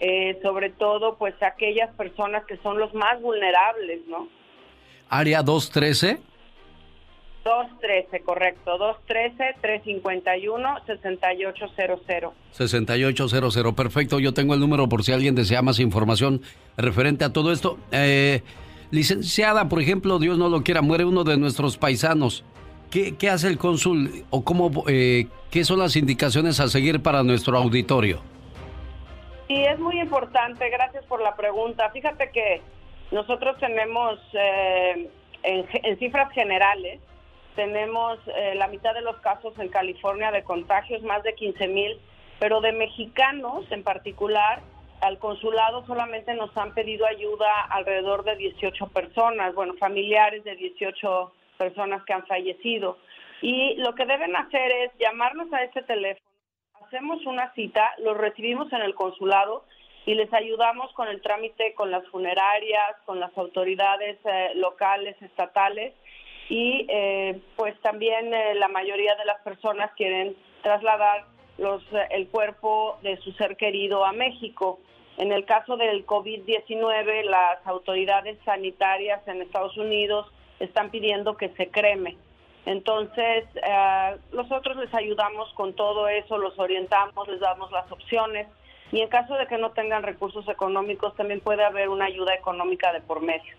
eh, sobre todo pues aquellas personas que son los más vulnerables, ¿no? Área 213. 213, correcto. 213-351-6800. 6800, perfecto. Yo tengo el número por si alguien desea más información referente a todo esto. Eh, licenciada, por ejemplo, Dios no lo quiera, muere uno de nuestros paisanos. ¿Qué, hace el cónsul o cómo, eh, qué son las indicaciones a seguir para nuestro auditorio? Sí, es muy importante. Gracias por la pregunta. Fíjate que nosotros tenemos eh, en, en cifras generales tenemos eh, la mitad de los casos en California de contagios, más de 15 mil, pero de mexicanos en particular, al consulado solamente nos han pedido ayuda alrededor de 18 personas, bueno, familiares de 18 personas que han fallecido. Y lo que deben hacer es llamarnos a ese teléfono, hacemos una cita, los recibimos en el consulado y les ayudamos con el trámite con las funerarias, con las autoridades eh, locales, estatales y eh, pues también eh, la mayoría de las personas quieren trasladar los, eh, el cuerpo de su ser querido a México. En el caso del COVID-19, las autoridades sanitarias en Estados Unidos están pidiendo que se creme. Entonces, nosotros les ayudamos con todo eso, los orientamos, les damos las opciones y en caso de que no tengan recursos económicos, también puede haber una ayuda económica de por medio.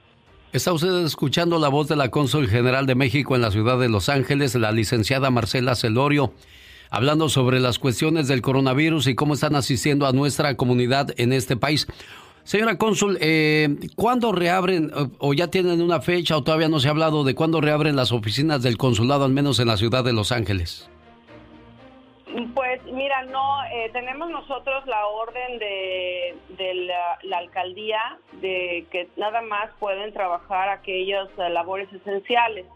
Está usted escuchando la voz de la cónsul general de México en la ciudad de Los Ángeles, la licenciada Marcela Celorio, hablando sobre las cuestiones del coronavirus y cómo están asistiendo a nuestra comunidad en este país. Señora cónsul, eh, ¿cuándo reabren o ya tienen una fecha o todavía no se ha hablado de cuándo reabren las oficinas del consulado, al menos en la ciudad de Los Ángeles? Pues mira, no, eh, tenemos nosotros la orden de, la alcaldía de que nada más pueden trabajar aquellas eh, labores esenciales.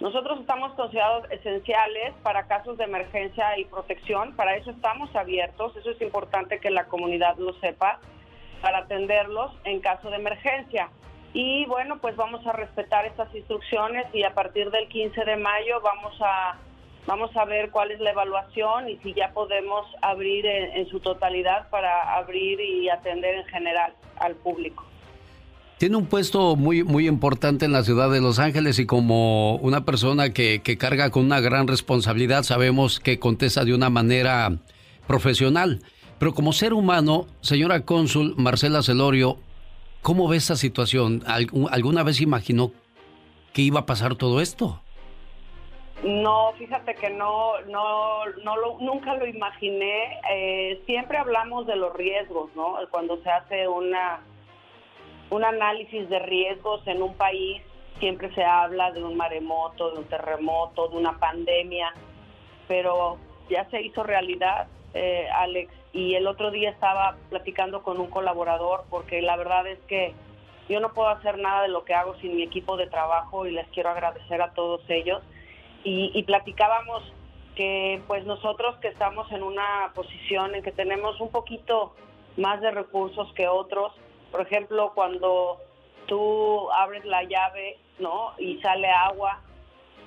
Nosotros estamos considerados esenciales para casos de emergencia y protección, para eso estamos abiertos, eso es importante que la comunidad lo sepa, para atenderlos en caso de emergencia. Y bueno, pues vamos a respetar estas instrucciones y a partir del 15 de mayo vamos a Vamos a ver cuál es la evaluación y si ya podemos abrir en, su totalidad para abrir y atender en general al público. Tiene un puesto muy, muy importante en la ciudad de Los Ángeles y como una persona que, que carga con una gran responsabilidad, sabemos que contesta de una manera profesional. Pero como ser humano, señora cónsul Marcela Celorio, ¿cómo ve esta situación? ¿Alguna vez imaginó que iba a pasar todo esto? No, fíjate que no, no, no lo, nunca lo imaginé. Eh, siempre hablamos de los riesgos, ¿no? Cuando se hace una un análisis de riesgos en un país, siempre se habla de un maremoto, de un terremoto, de una pandemia, pero ya se hizo realidad, eh, Alex. Y el otro día estaba platicando con un colaborador porque la verdad es que yo no puedo hacer nada de lo que hago sin mi equipo de trabajo y les quiero agradecer a todos ellos y, platicábamos que pues nosotros que estamos en una posición en que tenemos un poquito más de recursos que otros, por ejemplo, cuando tú abres la llave, ¿no? Y sale agua,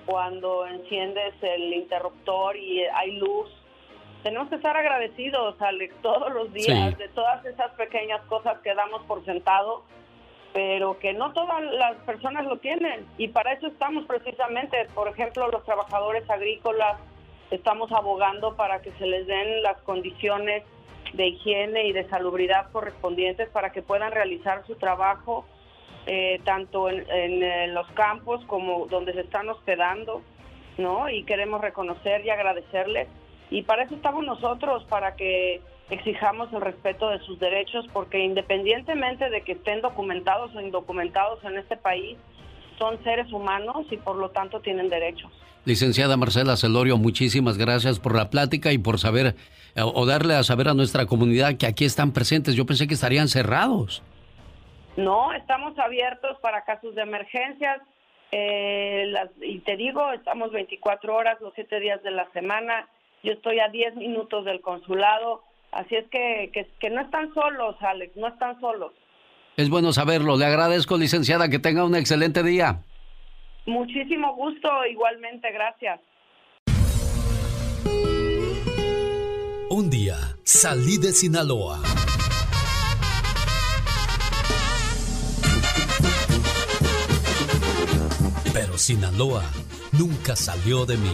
cuando enciendes el interruptor y hay luz, tenemos que estar agradecidos, Alex, [laughs] todos los días de todas esas pequeñas cosas que damos por sentado pero que no todas las personas lo tienen y para eso estamos precisamente, por ejemplo, los trabajadores agrícolas estamos abogando para que se les den las condiciones de higiene y de salubridad correspondientes para que puedan realizar su trabajo eh, tanto en, en, los campos como donde se están hospedando, ¿no? Y queremos reconocer y agradecerles. Y para eso estamos nosotros, para que exijamos el respeto de sus derechos, porque independientemente de que estén documentados o indocumentados en este país, son seres humanos y por lo tanto tienen derechos. Licenciada Marcela Celorio, muchísimas gracias por la plática y por saber o darle a saber a nuestra comunidad que aquí están presentes. Yo pensé que estarían cerrados. No, estamos abiertos para casos de emergencias. Eh, las, y te digo, estamos 24 horas, los 7 días de la semana. Yo estoy a 10 minutos del consulado. Así es que, que, que no están solos, Alex, no están solos. Es bueno saberlo. Le agradezco, licenciada, que tenga un excelente día. Muchísimo gusto, igualmente, gracias. Un día salí de Sinaloa. Pero Sinaloa nunca salió de mí.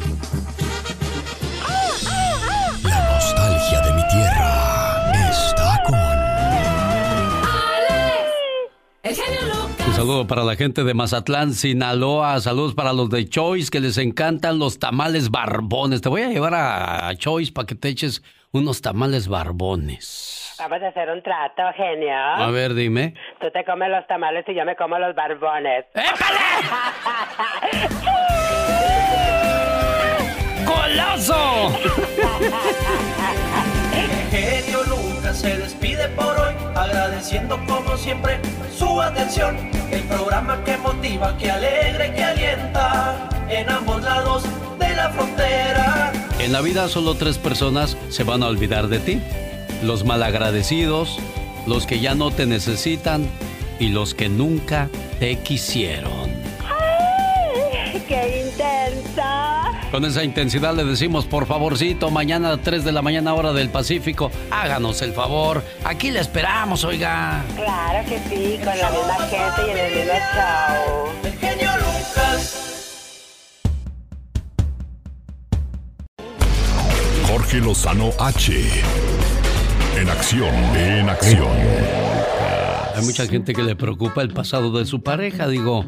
Saludo para la gente de Mazatlán, Sinaloa. Saludos para los de Choice que les encantan los tamales barbones. Te voy a llevar a Choice para que te eches unos tamales barbones. Vamos a hacer un trato, genio. A ver, dime. Tú te comes los tamales y yo me como los barbones. ¡Coloso! genio Lucas se despide por hoy, agradeciendo como siempre su atención. El programa que motiva, que alegra que alienta en ambos lados de la frontera. En la vida solo tres personas se van a olvidar de ti. Los malagradecidos, los que ya no te necesitan y los que nunca te quisieron. ¡Ay, ¡Qué intensa! Con esa intensidad le decimos, por favorcito, mañana a 3 de la mañana hora del Pacífico, háganos el favor. Aquí le esperamos, oiga. Claro que sí, con la misma gente y en el mismo show. El genio Lucas. Jorge Lozano H. En acción, en acción. Hay mucha gente que le preocupa el pasado de su pareja, digo.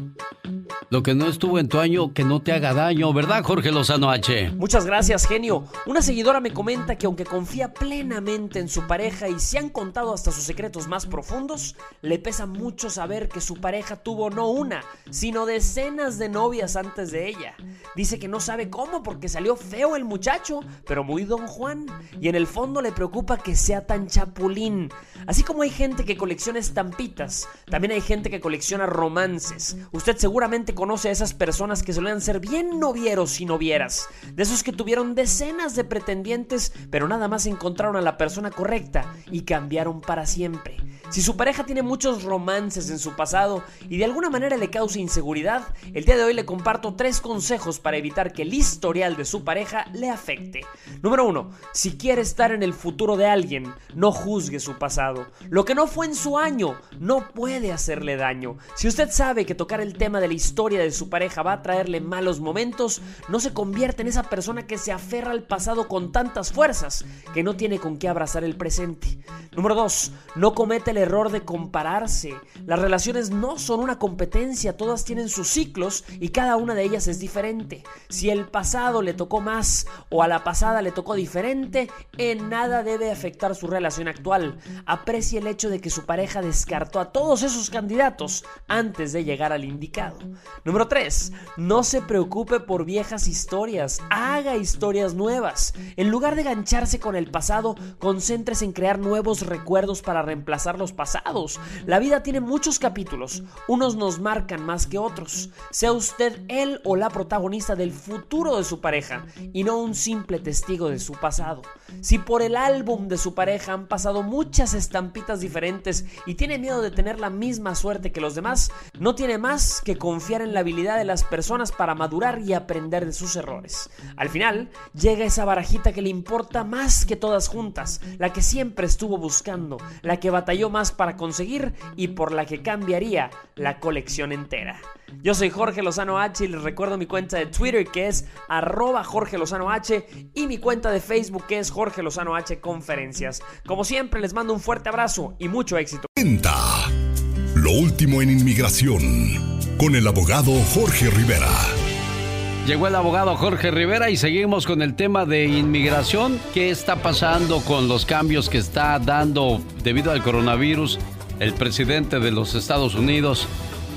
Lo que no estuvo en tu año, que no te haga daño, ¿verdad, Jorge Lozano H? Muchas gracias, genio. Una seguidora me comenta que aunque confía plenamente en su pareja y se han contado hasta sus secretos más profundos, le pesa mucho saber que su pareja tuvo no una, sino decenas de novias antes de ella. Dice que no sabe cómo porque salió feo el muchacho, pero muy don Juan. Y en el fondo le preocupa que sea tan chapulín. Así como hay gente que colecciona estampitas, también hay gente que colecciona romances. Usted seguramente conoce a esas personas que solían ser bien novieros y novieras. De esos que tuvieron decenas de pretendientes, pero nada más encontraron a la persona correcta y cambiaron para siempre. Si su pareja tiene muchos romances en su pasado y de alguna manera le causa inseguridad, el día de hoy le comparto tres consejos para evitar que el historial de su pareja le afecte. Número uno, si quiere estar en el futuro de alguien, no juzgue su pasado. Lo que no fue en su año no puede hacerle daño. Si usted sabe que tocar el tema de la historia de su pareja va a traerle malos momentos, no se convierte en esa persona que se aferra al pasado con tantas fuerzas que no tiene con qué abrazar el presente. Número 2. No comete el error de compararse. Las relaciones no son una competencia, todas tienen sus ciclos y cada una de ellas es diferente. Si el pasado le tocó más o a la pasada le tocó diferente, en nada debe afectar su relación actual. Aprecie el hecho de que su pareja descartó a todos esos candidatos antes de llegar al indicado. Número 3. No se preocupe por viejas historias, haga historias nuevas. En lugar de gancharse con el pasado, concéntrese en crear nuevos recuerdos para reemplazar los pasados. La vida tiene muchos capítulos, unos nos marcan más que otros. Sea usted él o la protagonista del futuro de su pareja y no un simple testigo de su pasado. Si por el álbum de su pareja han pasado muchas estampitas diferentes y tiene miedo de tener la misma suerte que los demás, no tiene más que confiar en la habilidad de las personas para madurar y aprender de sus errores. Al final, llega esa barajita que le importa más que todas juntas, la que siempre estuvo buscando, la que batalló más para conseguir y por la que cambiaría la colección entera. Yo soy Jorge Lozano H y les recuerdo mi cuenta de Twitter que es arroba Jorge Lozano H y mi cuenta de Facebook que es Jorge Lozano H Conferencias. Como siempre les mando un fuerte abrazo y mucho éxito. Lo último en inmigración con el abogado Jorge Rivera. Llegó el abogado Jorge Rivera y seguimos con el tema de inmigración. ¿Qué está pasando con los cambios que está dando debido al coronavirus el presidente de los Estados Unidos?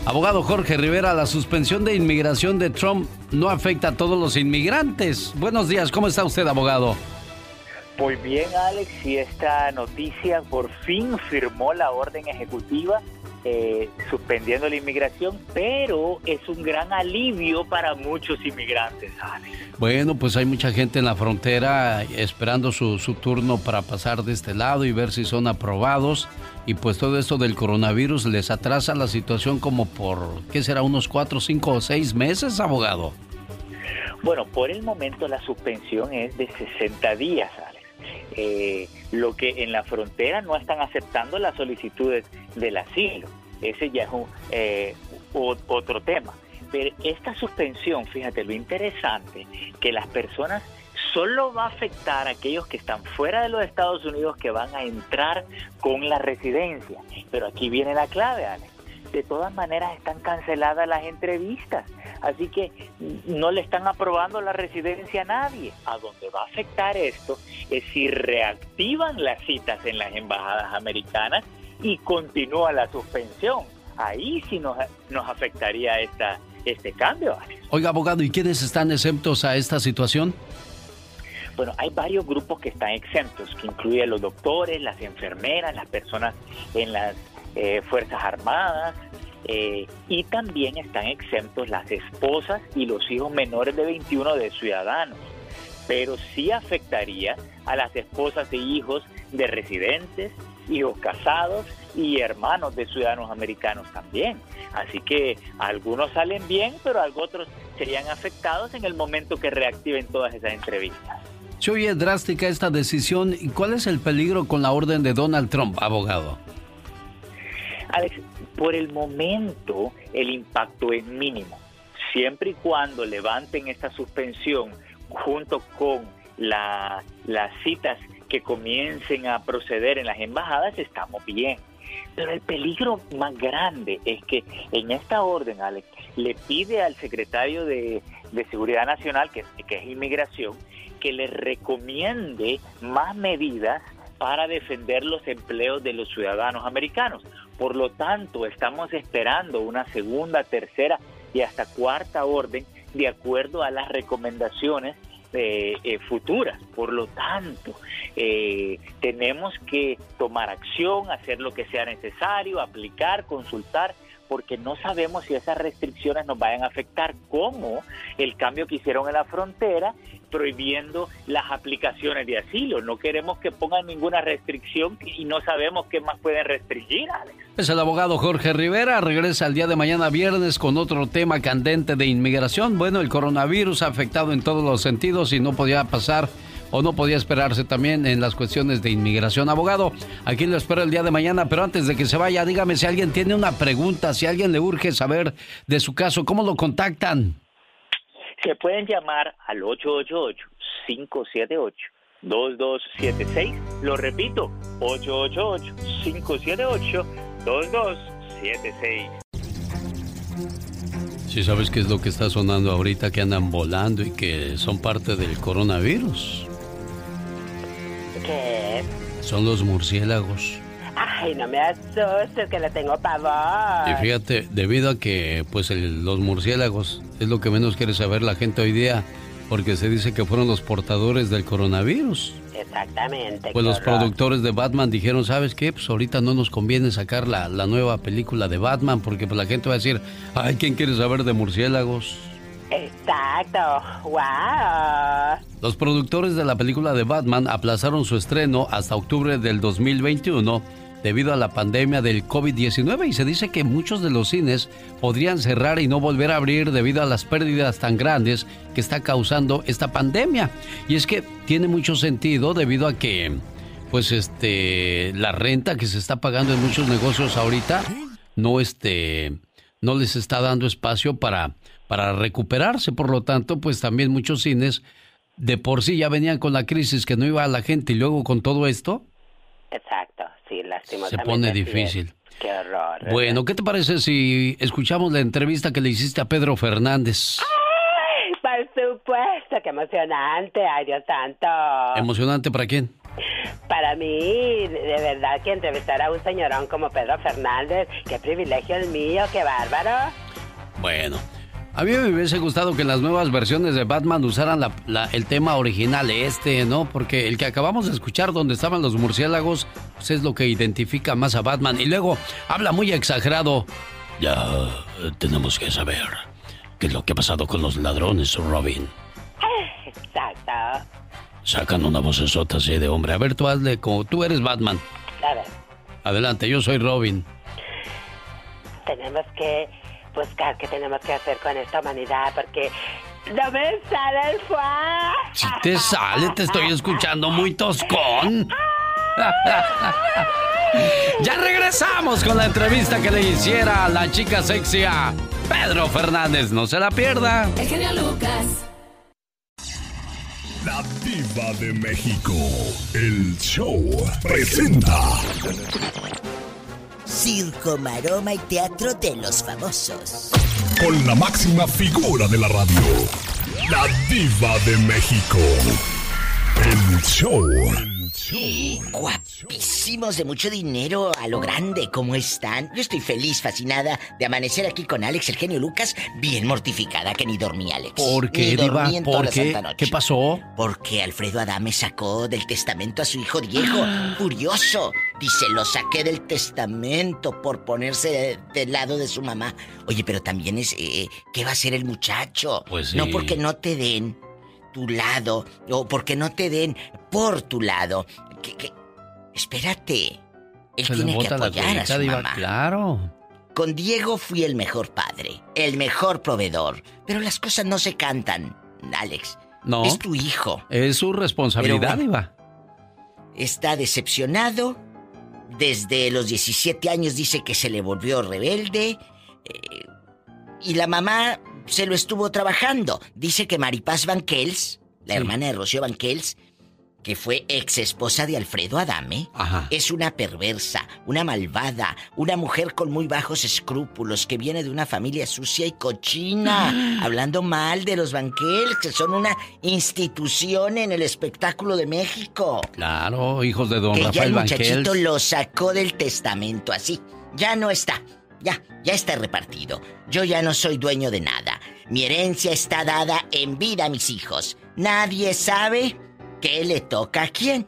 Abogado Jorge Rivera, la suspensión de inmigración de Trump no afecta a todos los inmigrantes. Buenos días, ¿cómo está usted, abogado? Muy bien, Alex, y esta noticia por fin firmó la orden ejecutiva eh, suspendiendo la inmigración, pero es un gran alivio para muchos inmigrantes, Alex. Bueno, pues hay mucha gente en la frontera esperando su, su turno para pasar de este lado y ver si son aprobados. Y pues todo esto del coronavirus les atrasa la situación como por, ¿qué será? Unos cuatro, cinco o seis meses, abogado. Bueno, por el momento la suspensión es de 60 días, Alex. Eh, lo que en la frontera no están aceptando las solicitudes del asilo. Ese ya es un, eh, otro tema. Pero esta suspensión, fíjate, lo interesante, que las personas solo va a afectar a aquellos que están fuera de los Estados Unidos que van a entrar con la residencia. Pero aquí viene la clave, Alex. De todas maneras están canceladas las entrevistas, así que no le están aprobando la residencia a nadie. A donde va a afectar esto es si reactivan las citas en las embajadas americanas y continúa la suspensión. Ahí sí nos, nos afectaría esta, este cambio. Oiga, abogado, ¿y quiénes están exentos a esta situación? Bueno, hay varios grupos que están exentos, que incluyen los doctores, las enfermeras, las personas en las eh, Fuerzas Armadas, eh, y también están exentos las esposas y los hijos menores de 21 de ciudadanos. Pero sí afectaría a las esposas e hijos de residentes, hijos casados y hermanos de ciudadanos americanos también. Así que algunos salen bien, pero otros serían afectados en el momento que reactiven todas esas entrevistas. Se drástica esta decisión. ¿Y cuál es el peligro con la orden de Donald Trump, abogado? Alex, por el momento el impacto es mínimo. Siempre y cuando levanten esta suspensión junto con la- las citas que comiencen a proceder en las embajadas, estamos bien. Pero el peligro más grande es que en esta orden, Alex, le pide al secretario de, Seguridad Nacional, que es Inmigración, que le recomiende más medidas para defender los empleos de los ciudadanos americanos. Por lo tanto, estamos esperando una segunda, tercera y hasta cuarta orden de acuerdo a las recomendaciones eh, eh, futuras. Por lo tanto, eh, tenemos que tomar acción, hacer lo que sea necesario, aplicar, consultar, porque no sabemos si esas restricciones nos vayan a afectar, como el cambio que hicieron en la frontera, prohibiendo las aplicaciones de asilo. No queremos que pongan ninguna restricción y no sabemos qué más pueden restringir, Alex. Es el abogado Jorge Rivera, regresa el día de mañana viernes con otro tema candente de inmigración. Bueno, el coronavirus ha afectado en todos los sentidos y no podía pasar o no podía esperarse también en las cuestiones de inmigración. Abogado, aquí lo espero el día de mañana, pero antes de que se vaya, dígame si alguien tiene una pregunta, si alguien le urge saber de su caso, ¿cómo lo contactan? Se pueden llamar al 888-578-2276. Lo repito, 888-578-2276. Si sabes qué es lo que está sonando ahorita, que andan volando y que son parte del coronavirus. ¿Qué? Son los murciélagos. Ay, no me asustes, que le tengo pavor. Y fíjate, debido a que pues el- los murciélagos es lo que menos quiere saber la gente hoy día, porque se dice que fueron los portadores del coronavirus. Exactamente. Pues los horror. productores de Batman dijeron, ¿sabes qué? Pues ahorita no nos conviene sacar la, la nueva película de Batman, porque pues la gente va a decir, ay, ¿quién quiere saber de murciélagos? Exacto. Wow. Los productores de la película de Batman aplazaron su estreno hasta octubre del 2021 debido a la pandemia del COVID-19 y se dice que muchos de los cines podrían cerrar y no volver a abrir debido a las pérdidas tan grandes que está causando esta pandemia. Y es que tiene mucho sentido debido a que pues este la renta que se está pagando en muchos negocios ahorita no este no les está dando espacio para para recuperarse, por lo tanto, pues también muchos cines de por sí ya venían con la crisis que no iba a la gente y luego con todo esto Exacto. Sí, se lastimosamente. pone así es. difícil. Qué horror. ¿verdad? Bueno, ¿qué te parece si escuchamos la entrevista que le hiciste a Pedro Fernández? Ay, para supuesto, qué emocionante, ay Dios santo. ¿Emocionante para quién? Para mí, de verdad que entrevistar a un señorón como Pedro Fernández, qué privilegio el mío, qué bárbaro. Bueno, a mí me hubiese gustado que en las nuevas versiones de Batman usaran la- la- el tema original este, ¿no? Porque el que acabamos de escuchar donde estaban los murciélagos, pues es lo que identifica más a Batman. Y luego habla muy exagerado. Ya eh, tenemos que saber qué es lo que ha pasado con los ladrones, Robin. Exacto. Sacan una vocesota así de hombre. A ver, tú hazle como tú eres Batman. A ver, Adelante, yo soy Robin. tenemos que buscar qué tenemos que hacer con esta humanidad porque no me sale el fuá. Si te sale, te estoy escuchando muy toscón. [laughs] ya regresamos con la entrevista que le hiciera la chica sexy a Pedro Fernández. No se la pierda. El genio Lucas. La diva de México. El show presenta. Circo, maroma y teatro de los famosos. Con la máxima figura de la radio. La diva de México. El show. Guapísimos de mucho dinero a lo grande, ¿cómo están? Yo estoy feliz, fascinada de amanecer aquí con Alex, el genio Lucas, bien mortificada que ni dormí, Alex. ¿Por qué, Ni dormí Diva? en toda ¿Por la qué? santa noche. ¿Qué pasó? Porque Alfredo Adame sacó del testamento a su hijo Diego. [gasps] Furioso. Dice, lo saqué del testamento por ponerse del lado de su mamá. Oye, pero también es, eh, ¿qué va a hacer el muchacho? Pues sí. No porque no te den tu lado o porque no te den por tu lado. ¿Qué, qué? Espérate. Él Se tiene que apoyar a su Diva, mamá. Claro. Con Diego fui el mejor padre, el mejor proveedor. Pero las cosas no se cantan, Alex. No. Es tu hijo. Es su responsabilidad, Diva. Está decepcionado. Desde los 17 años dice que se le volvió rebelde. eh, y la mamá se lo estuvo trabajando. Dice que Maripaz Banquels, la Sí. hermana de Rocío Banquels, que fue ex esposa de Alfredo Adame, Ajá. es una perversa, una malvada, una mujer con muy bajos escrúpulos que viene de una familia sucia y cochina, [gasps] hablando mal de los Banquels, que son una institución en el espectáculo de México. Claro, hijos de don que ya Rafael el muchachito Banquels. lo sacó del testamento así. Ya no está. Ya, ya está repartido. Yo ya no soy dueño de nada. Mi herencia está dada en vida a mis hijos. Nadie sabe qué le toca a quién.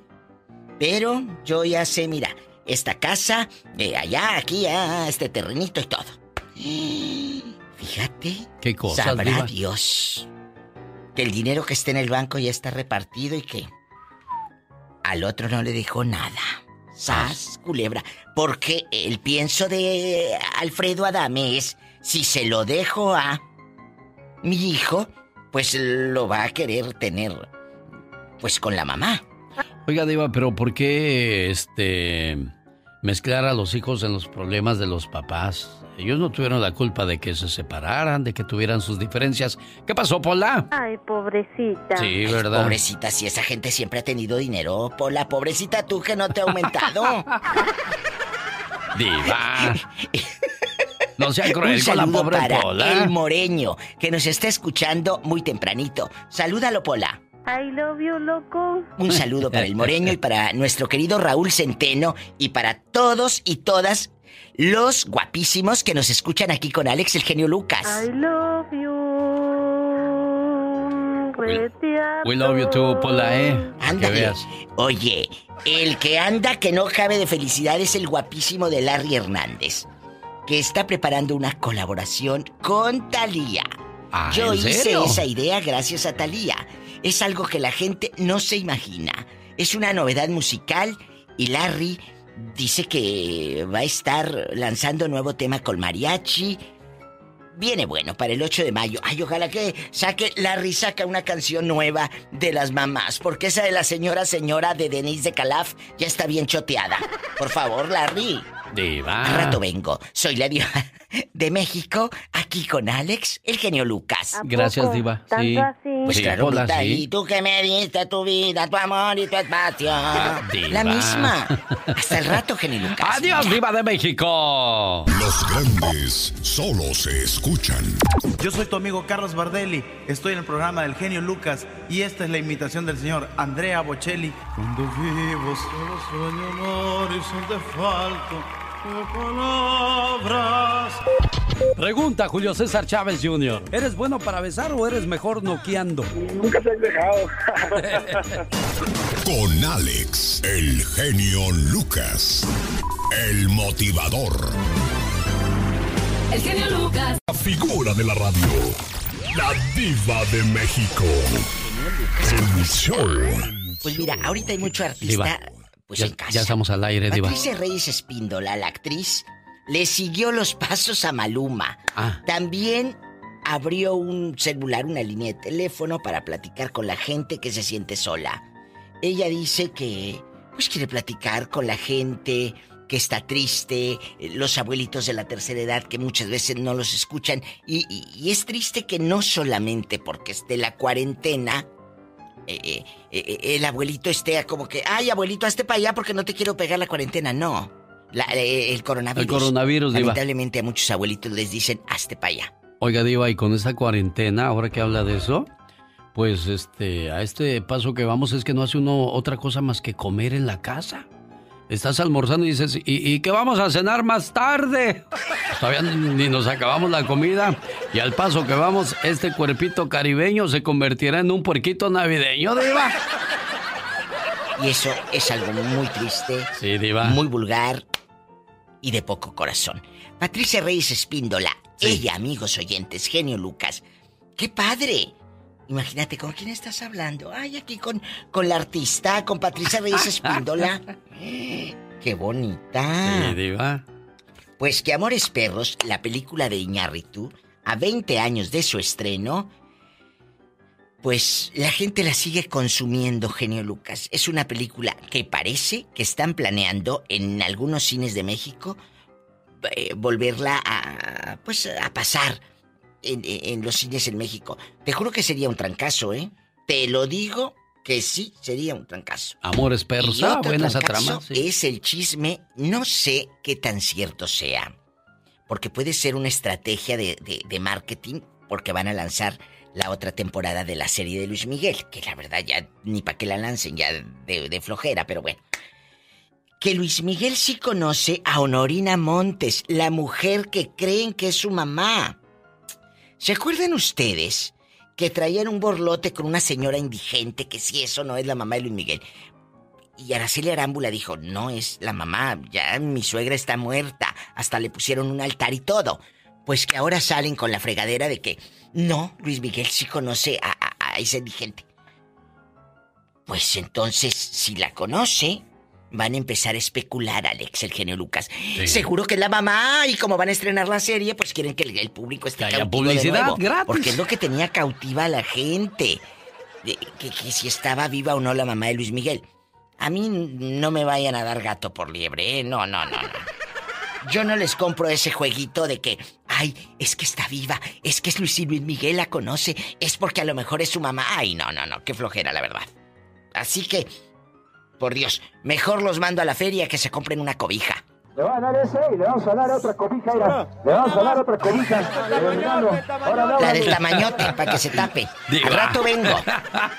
Pero yo ya sé, mira, esta casa, eh, allá, aquí, ah, este terrenito y todo. Fíjate. ¿Qué cosas, Sabrá Diva? Dios que el dinero que está en el banco ya está repartido y que al otro no le dejó nada. Sas, culebra. Porque el pienso de Alfredo Adame es, si se lo dejo a mi hijo, pues lo va a querer tener, pues con la mamá. Oiga, Diva, pero ¿por qué este mezclar a los hijos en los problemas de los papás? Ellos no tuvieron la culpa de que se separaran, de que tuvieran sus diferencias. ¿Qué pasó, Pola? Ay, pobrecita. Sí, ¿verdad? Pobrecita, si esa gente siempre ha tenido dinero, Pola, pobrecita tú que no te ha aumentado. [laughs] Diva. [laughs] No sea Un cruel con la saludo pobre para Pola. el moreño, que nos está escuchando muy tempranito. Salúdalo, Pola. I love you, loco. Un saludo para el Moreño y para nuestro querido Raúl Centeno y para todos y todas los guapísimos que nos escuchan aquí con Alex el genio Lucas. I love you. We love you too, Pola, ¿eh? Ándale. Oye, el que anda que no cabe de felicidad es el guapísimo de Larry Hernández, que está preparando una colaboración con Thalía. Ah, Yo ¿en hice serio? esa idea gracias a Thalía. Es algo que la gente no se imagina. Es una novedad musical y Larry dice que va a estar lanzando nuevo tema con mariachi. Viene bueno para el 8 de mayo. Ay, ojalá que saque Larry saca una canción nueva de las mamás, porque esa de la señora señora de Denise de Calaf ya está bien choteada. Por favor, Larry. Diva. Al rato vengo. Soy la diva de México, aquí con Alex, el genio Lucas. Gracias, Diva. Sí. Pues Sí, claro, Pola, Rita, sí. y tú que me diste tu vida, tu amor y tu espacio. [laughs] Diva. La misma. Hasta el rato, Genio Lucas. ¡Adiós, Diva de México! Los grandes solo se escuchan. Yo soy tu amigo Carlos Bardelli, estoy en el programa del genio Lucas y esta es la imitación del señor Andrea Bocelli. Cuando vivo solo sueño amor y son de falto palabras. Pregunta Julio César Chávez Jr. ¿Eres bueno para besar o eres mejor noqueando? Nunca te has dejado. [laughs] Con Alex, el genio Lucas. El motivador. El genio Lucas. La figura de la radio. La diva de México. El show. Pues mira, ahorita hay mucho artista Diva. Pues ya, en casa. ya estamos al aire, Diva. Patricia Reyes Espíndola, la actriz, le siguió los pasos a Maluma. Ah. También abrió un celular, una línea de teléfono para platicar con la gente que se siente sola. Ella dice que pues quiere platicar con la gente que está triste, eh, los abuelitos de la tercera edad que muchas veces no los escuchan y, y- y es triste que no solamente porque esté la cuarentena eh, eh, eh, el abuelito esté como que, ay abuelito, hazte para allá porque no te quiero pegar la cuarentena. No, La- el coronavirus. El coronavirus, Diva. Lamentablemente a muchos abuelitos les dicen, hazte para allá. Oiga, Diva, y con esta cuarentena, ahora que habla de eso, pues este, a este paso que vamos es que no hace uno otra cosa más que comer en la casa. Estás almorzando y dices, ¿y, y qué vamos a cenar más tarde? Todavía ni nos acabamos la comida. Y al paso que vamos, este cuerpito caribeño se convertirá en un puerquito navideño, Diva. Y eso es algo muy triste, Sí, Diva. muy vulgar y de poco corazón. Patricia Reyes Espíndola, ella, amigos oyentes, genio Lucas. ¡Qué padre! Imagínate, ¿con quién estás hablando? Ay, aquí con, con la artista, con Patricia Reyes [laughs] Espíndola. [gasps] ¡Qué bonita! Sí, Diva. Pues que Amores Perros, la película de Iñárritu, a 20 años de su estreno, pues la gente la sigue consumiendo, genio Lucas. Es una película que parece que están planeando en algunos cines de México eh, volverla a, pues, a pasar en, en los cines en México. Te juro que sería un trancazo, ¿eh? Te lo digo que sí, sería un trancazo. Amores perros. Ah, otro buena esa trancazo trama. sí. Es el chisme, no sé qué tan cierto sea, porque puede ser una estrategia de, de- de marketing, porque van a lanzar la otra temporada de la serie de Luis Miguel, que la verdad ya ni para que la lancen, ya de, de flojera, pero bueno. Que Luis Miguel sí conoce a Honorina Montes, la mujer que creen que es su mamá. ¿Se acuerdan ustedes que traían un borlote con una señora indigente que si eso no es la mamá de Luis Miguel? Y Araceli Arámbula dijo, no es la mamá, ya mi suegra está muerta, hasta le pusieron un altar y todo. Pues que ahora salen con la fregadera de que, no, Luis Miguel sí conoce a, a, a esa indigente. Pues entonces, si la conoce, van a empezar a especular, Alex, el genio Lucas. Seguro que es la mamá y como van a estrenar la serie, pues quieren que el, el público esté Que cautivo de publicidad nuevo, gratis. Porque es lo que tenía cautiva a la gente. De- que, que si estaba viva o no la mamá de Luis Miguel. A mí no me vayan a dar gato por liebre, ¿eh? No, no, no, no. Yo no les compro ese jueguito de que, ay, es que está viva, es que es Luis, Luis Miguel la conoce, es porque a lo mejor es su mamá. Ay, no, no, no, qué flojera, la verdad. Así que, por Dios, mejor los mando a la feria que se compren una cobija. Le van a dar ese y le vamos a dar otra cobija, mira. Le vamos a dar otra cobija. Eh, La del tamañote, para que se tape. Diva. Al rato vengo.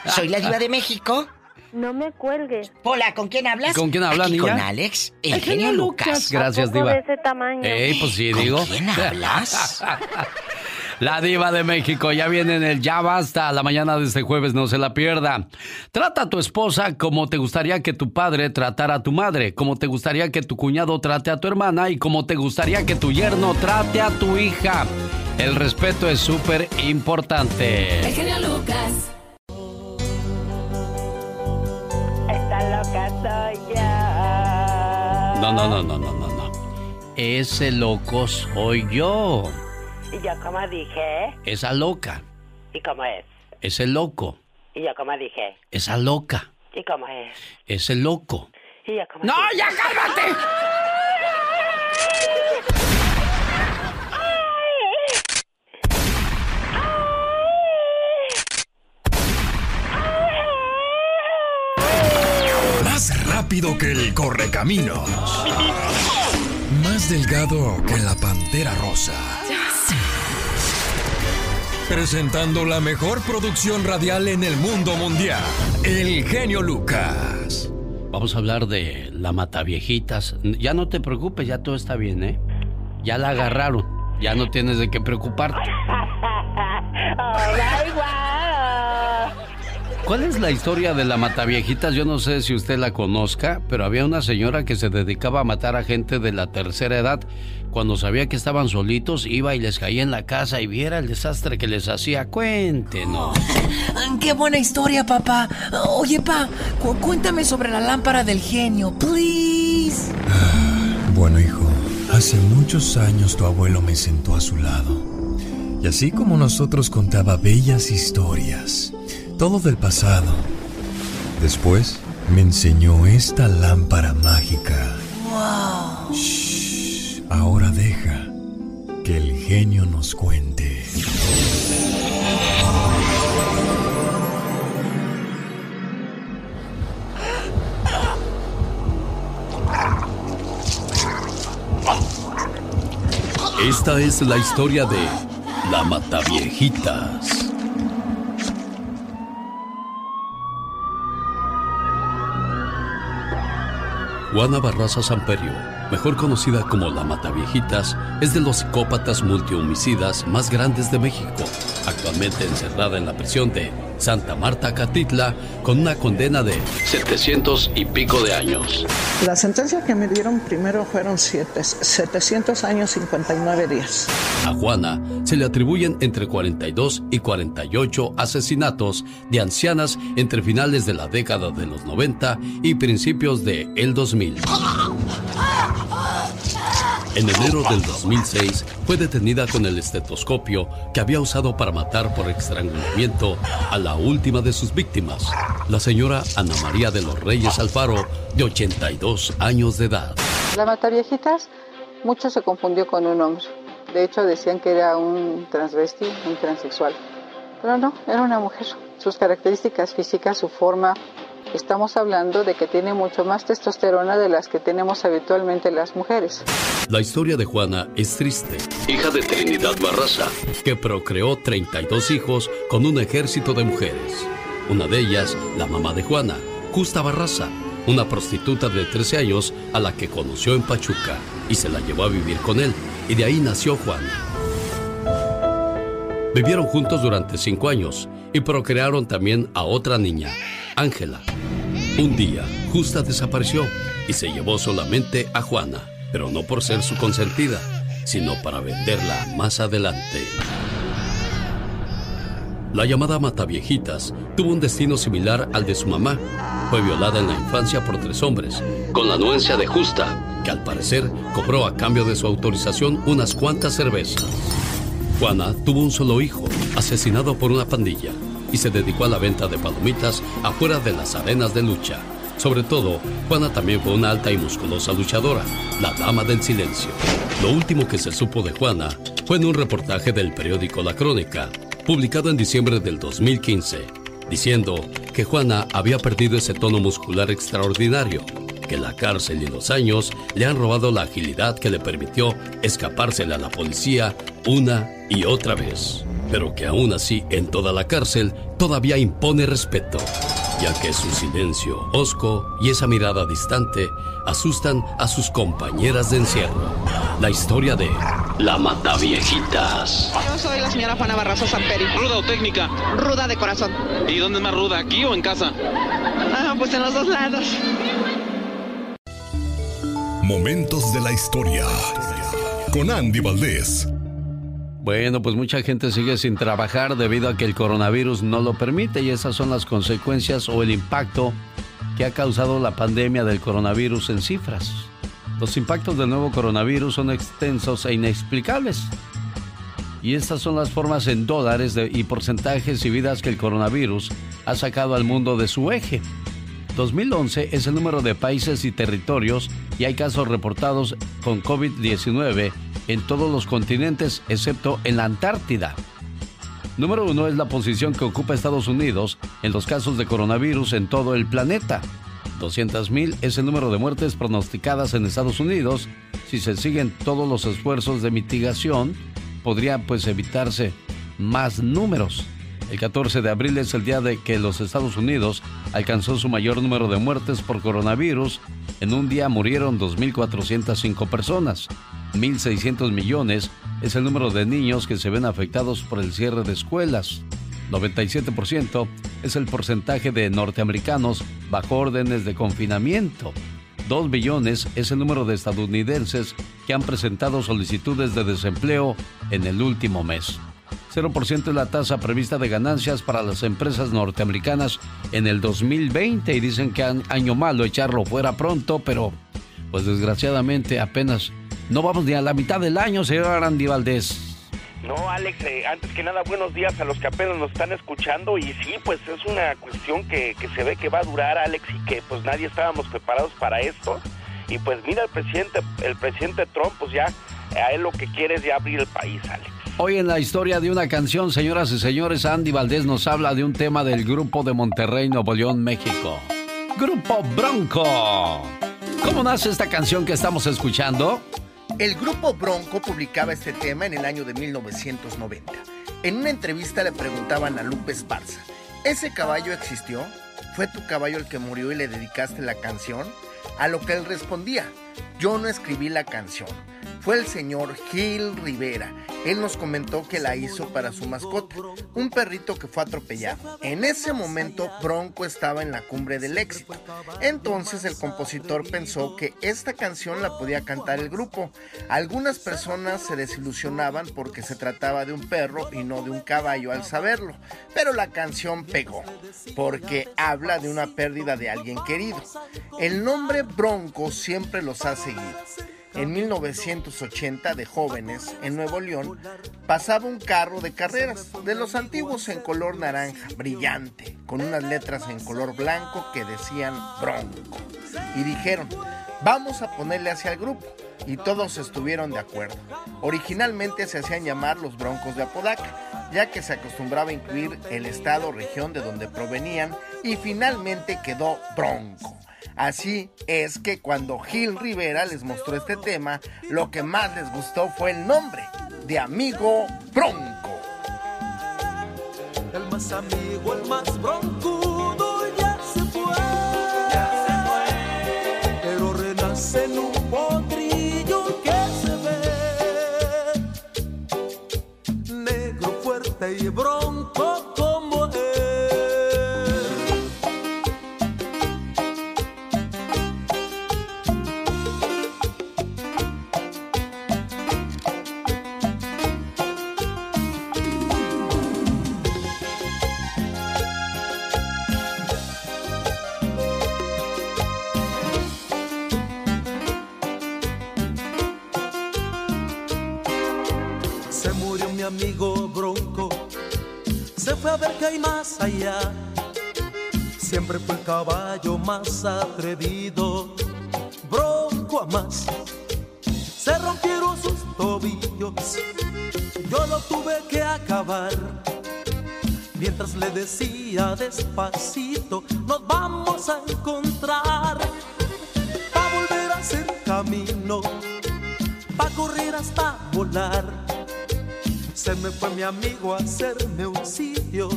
Soy la diva de México. No me cuelgues. Hola, ¿con quién hablas? ¿Con quién habla, Aquí niña? Con Alex, el, genio Lucas. Gracias, Diva. de ese tamaño. Ey, pues sí, ¿Con digo. quién hablas? [laughs] La diva de México ya viene en el Ya Basta. La mañana de este jueves no se la pierda. Trata a tu esposa como te gustaría que tu padre tratara a tu madre, como te gustaría que tu cuñado trate a tu hermana y como te gustaría que tu yerno trate a tu hija. El respeto es súper importante. El genio Lucas. Está loca soy yo. No, no, no, no, no, no, no. Ese loco soy yo. ¿Y yo cómo dije? Esa loca. ¿Y cómo es? Ese loco. ¿Y yo cómo dije? Esa loca. ¿Y cómo es? Ese loco. ¿Y yo ¡No, ya cálmate! Más rápido que el correcaminos. Más delgado que la pantera rosa Presentando la mejor producción radial en el mundo mundial. El genio Lucas. Vamos a hablar de la mataviejitas. Ya no te preocupes, ya todo está bien, ¿eh? Ya la agarraron. Ya no tienes de qué preocuparte. [laughs] ¿Cuál es la historia de la mataviejitas? Yo no sé si usted la conozca, pero había una señora que se dedicaba a matar a gente de la tercera edad. Cuando sabía que estaban solitos, iba y les caía en la casa y viera el desastre que les hacía. Cuéntenos. ¡Qué buena historia, papá! Oye, pa, cu- cuéntame sobre la lámpara del genio, please. Bueno, hijo, hace muchos años tu abuelo me sentó a su lado. Y así como nosotros contaba bellas historias, todo del pasado. Después me enseñó esta lámpara mágica. ¡Wow! Shh, ahora deja que el genio nos cuente. Esta es la historia de la mataviejitas. Juana Barraza Samperio, mejor conocida como la Mataviejitas, es de los psicópatas multihomicidas más grandes de México, actualmente encerrada en la prisión de Santa Marta Catitla con una condena de 700 y pico de años. La sentencia que me dieron primero fueron siete, 700 años 59 días. A Juana se le atribuyen entre 42 y 48 asesinatos de ancianas entre finales de la década de los 90 y principios de el 2000. [laughs] En enero del 2006 fue detenida con el estetoscopio que había usado para matar por estrangulamiento a la última de sus víctimas, la señora Ana María de los Reyes Alfaro, de 82 años de edad. La Mataviejitas, mucho se confundió con un hombre. De hecho, decían que era un transvesti, un transexual. Pero no, era una mujer. Sus características físicas, su forma, estamos hablando de que tiene mucho más testosterona de las que tenemos habitualmente las mujeres. La historia de Juana es triste. Hija de Trinidad Barraza, que procreó 32 hijos con un ejército de mujeres. Una de ellas, la mamá de Juana, Justa Barraza, una prostituta de 13 años a la que conoció en Pachuca y se la llevó a vivir con él. Y de ahí nació Juana. Vivieron juntos durante cinco años y procrearon también a otra niña, Ángela. Un día, Justa desapareció y se llevó solamente a Juana, pero no por ser su consentida, sino para venderla más adelante. La llamada Mataviejitas tuvo un destino similar al de su mamá. Fue violada en la infancia por tres hombres, con la anuencia de Justa, que al parecer cobró a cambio de su autorización unas cuantas cervezas. Juana tuvo un solo hijo, asesinado por una pandilla, y se dedicó a la venta de palomitas afuera de las arenas de lucha. Sobre todo, Juana también fue una alta y musculosa luchadora, la dama del silencio. Lo último que se supo de Juana fue en un reportaje del periódico La Crónica, publicado en diciembre del 2015, diciendo que Juana había perdido ese tono muscular extraordinario, que la cárcel y los años le han robado la agilidad que le permitió escapársele a la policía una y otra vez, pero que aún así en toda la cárcel todavía impone respeto, ya que su silencio hosco y esa mirada distante asustan a sus compañeras de encierro. La historia de La Mataviejitas. Yo soy la señora Juana Barraza Samperi. ¿Ruda o técnica? Ruda de corazón. ¿Y dónde es más ruda, aquí o en casa? Ah, pues en los dos lados. Momentos de la historia. Con Andy Valdés. Bueno, pues mucha gente sigue sin trabajar debido a que el coronavirus no lo permite y esas son las consecuencias o el impacto que ha causado la pandemia del coronavirus en cifras. Los impactos del nuevo coronavirus son extensos e inexplicables. Y estas son las formas en dólares de- y porcentajes y vidas que el coronavirus ha sacado al mundo de su eje. 2011 es el número de países y territorios y hay casos reportados con COVID-19 en todos los continentes excepto en la Antártida. Número uno es la posición que ocupa Estados Unidos en los casos de coronavirus en todo el planeta. 200.000 es el número de muertes pronosticadas en Estados Unidos. Si se siguen todos los esfuerzos de mitigación, podría pues evitarse más números. El 14 de abril es el día de que los Estados Unidos alcanzó su mayor número de muertes por coronavirus. En un día murieron 2.405 personas. 1.600 millones es el número de niños que se ven afectados por el cierre de escuelas. 97% es el porcentaje de norteamericanos bajo órdenes de confinamiento. 2 billones es el número de estadounidenses que han presentado solicitudes de desempleo en el último mes. 0% es la tasa prevista de ganancias para las empresas norteamericanas en el 2020 y dicen que año malo echarlo fuera pronto, pero pues desgraciadamente apenas no vamos ni a la mitad del año, señor Andy Valdés. No, Alex, eh, antes que nada, buenos días a los que apenas nos están escuchando. Y sí, pues es una cuestión que, que se ve que va a durar, Alex, y que pues nadie estábamos preparados para esto. Y pues mira, el presidente, el presidente Trump, pues ya a él lo que quiere es ya abrir el país, Alex. Hoy en la historia de una canción, señoras y señores, Andy Valdés nos habla de un tema del grupo de Monterrey, Nuevo León, México. Grupo Bronco. ¿Cómo nace esta canción que estamos escuchando? El grupo Bronco publicaba este tema en el año de 1990. En una entrevista le preguntaban a Lupe Esparza, ¿ese caballo existió? ¿Fue tu caballo el que murió y le dedicaste la canción? A lo que él respondía, yo no escribí la canción, fue el señor Gil Rivera. Él nos comentó que la hizo para su mascota, un perrito que fue atropellado. En ese momento Bronco estaba en la cumbre del éxito. Entonces el compositor pensó que esta canción la podía cantar el grupo. Algunas personas se desilusionaban porque se trataba de un perro y no de un caballo al saberlo, pero la canción pegó porque habla de una pérdida de alguien querido. El nombre Bronco siempre los ha seguido. En 1980, de jóvenes, en Nuevo León, pasaba un carro de carreras, de los antiguos en color naranja, brillante, con unas letras en color blanco que decían Bronco. Y dijeron, vamos a ponerle hacia el grupo. Y todos estuvieron de acuerdo. Originalmente se hacían llamar los Broncos de Apodaca, ya que se acostumbraba a incluir el estado o región de donde provenían, y finalmente quedó Bronco. Así es que cuando Gil Rivera les mostró este tema, lo que más les gustó fue el nombre de Amigo Bronco. El más amigo, el más broncudo ya se fue. Ya se fue. Pero renace en un potrillo que se ve. Negro fuerte y bronco qué hay más allá. Siempre fue el caballo más atrevido, Bronco a más. Se rompieron sus tobillos, yo lo tuve que acabar. Mientras le decía despacito, nos vamos a encontrar. Pa' volver a hacer camino, pa' correr hasta volar. Se me fue mi amigo a hacerme un sitio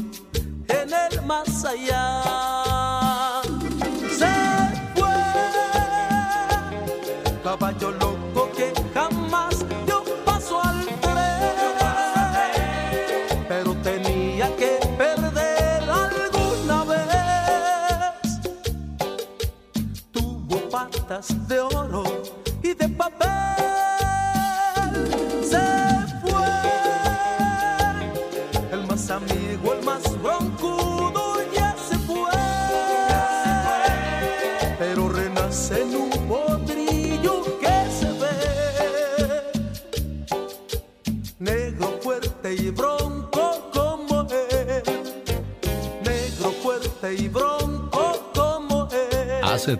en el más allá. Se fue, caballo loco que jamás dio paso al tren, pero tenía que perder alguna vez. Tuvo patas de oro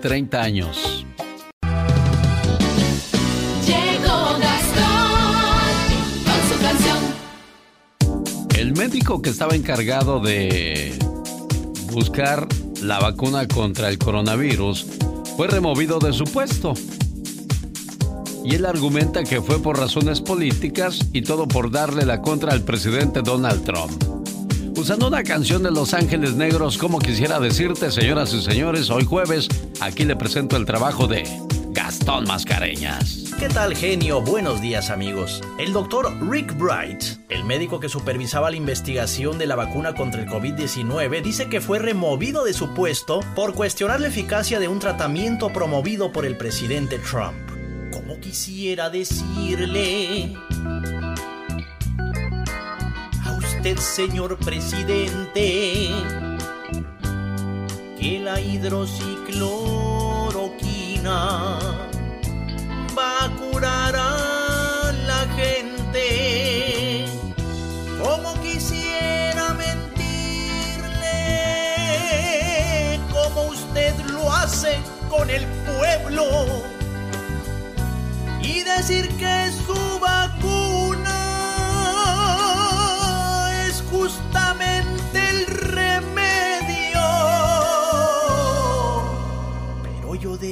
30 años. Llegó Gastón con su canción. El médico que estaba encargado de buscar la vacuna contra el coronavirus, fue removido de su puesto. Y él argumenta que fue por razones políticas y todo por darle la contra al presidente Donald Trump. Usando una canción de Los Ángeles Negros, como quisiera decirte, señoras y señores, hoy jueves, aquí le presento el trabajo de Gastón Mascareñas. ¿Qué tal, genio? Buenos días, amigos. El doctor Rick Bright, el médico que supervisaba la investigación de la vacuna contra el COVID-19, dice que fue removido de su puesto por cuestionar la eficacia de un tratamiento promovido por el presidente Trump. Como quisiera decirle señor presidente, que la hidroxicloroquina va a curar a la gente. Como quisiera mentirle, como usted lo hace con el pueblo. Y decir que su vacuna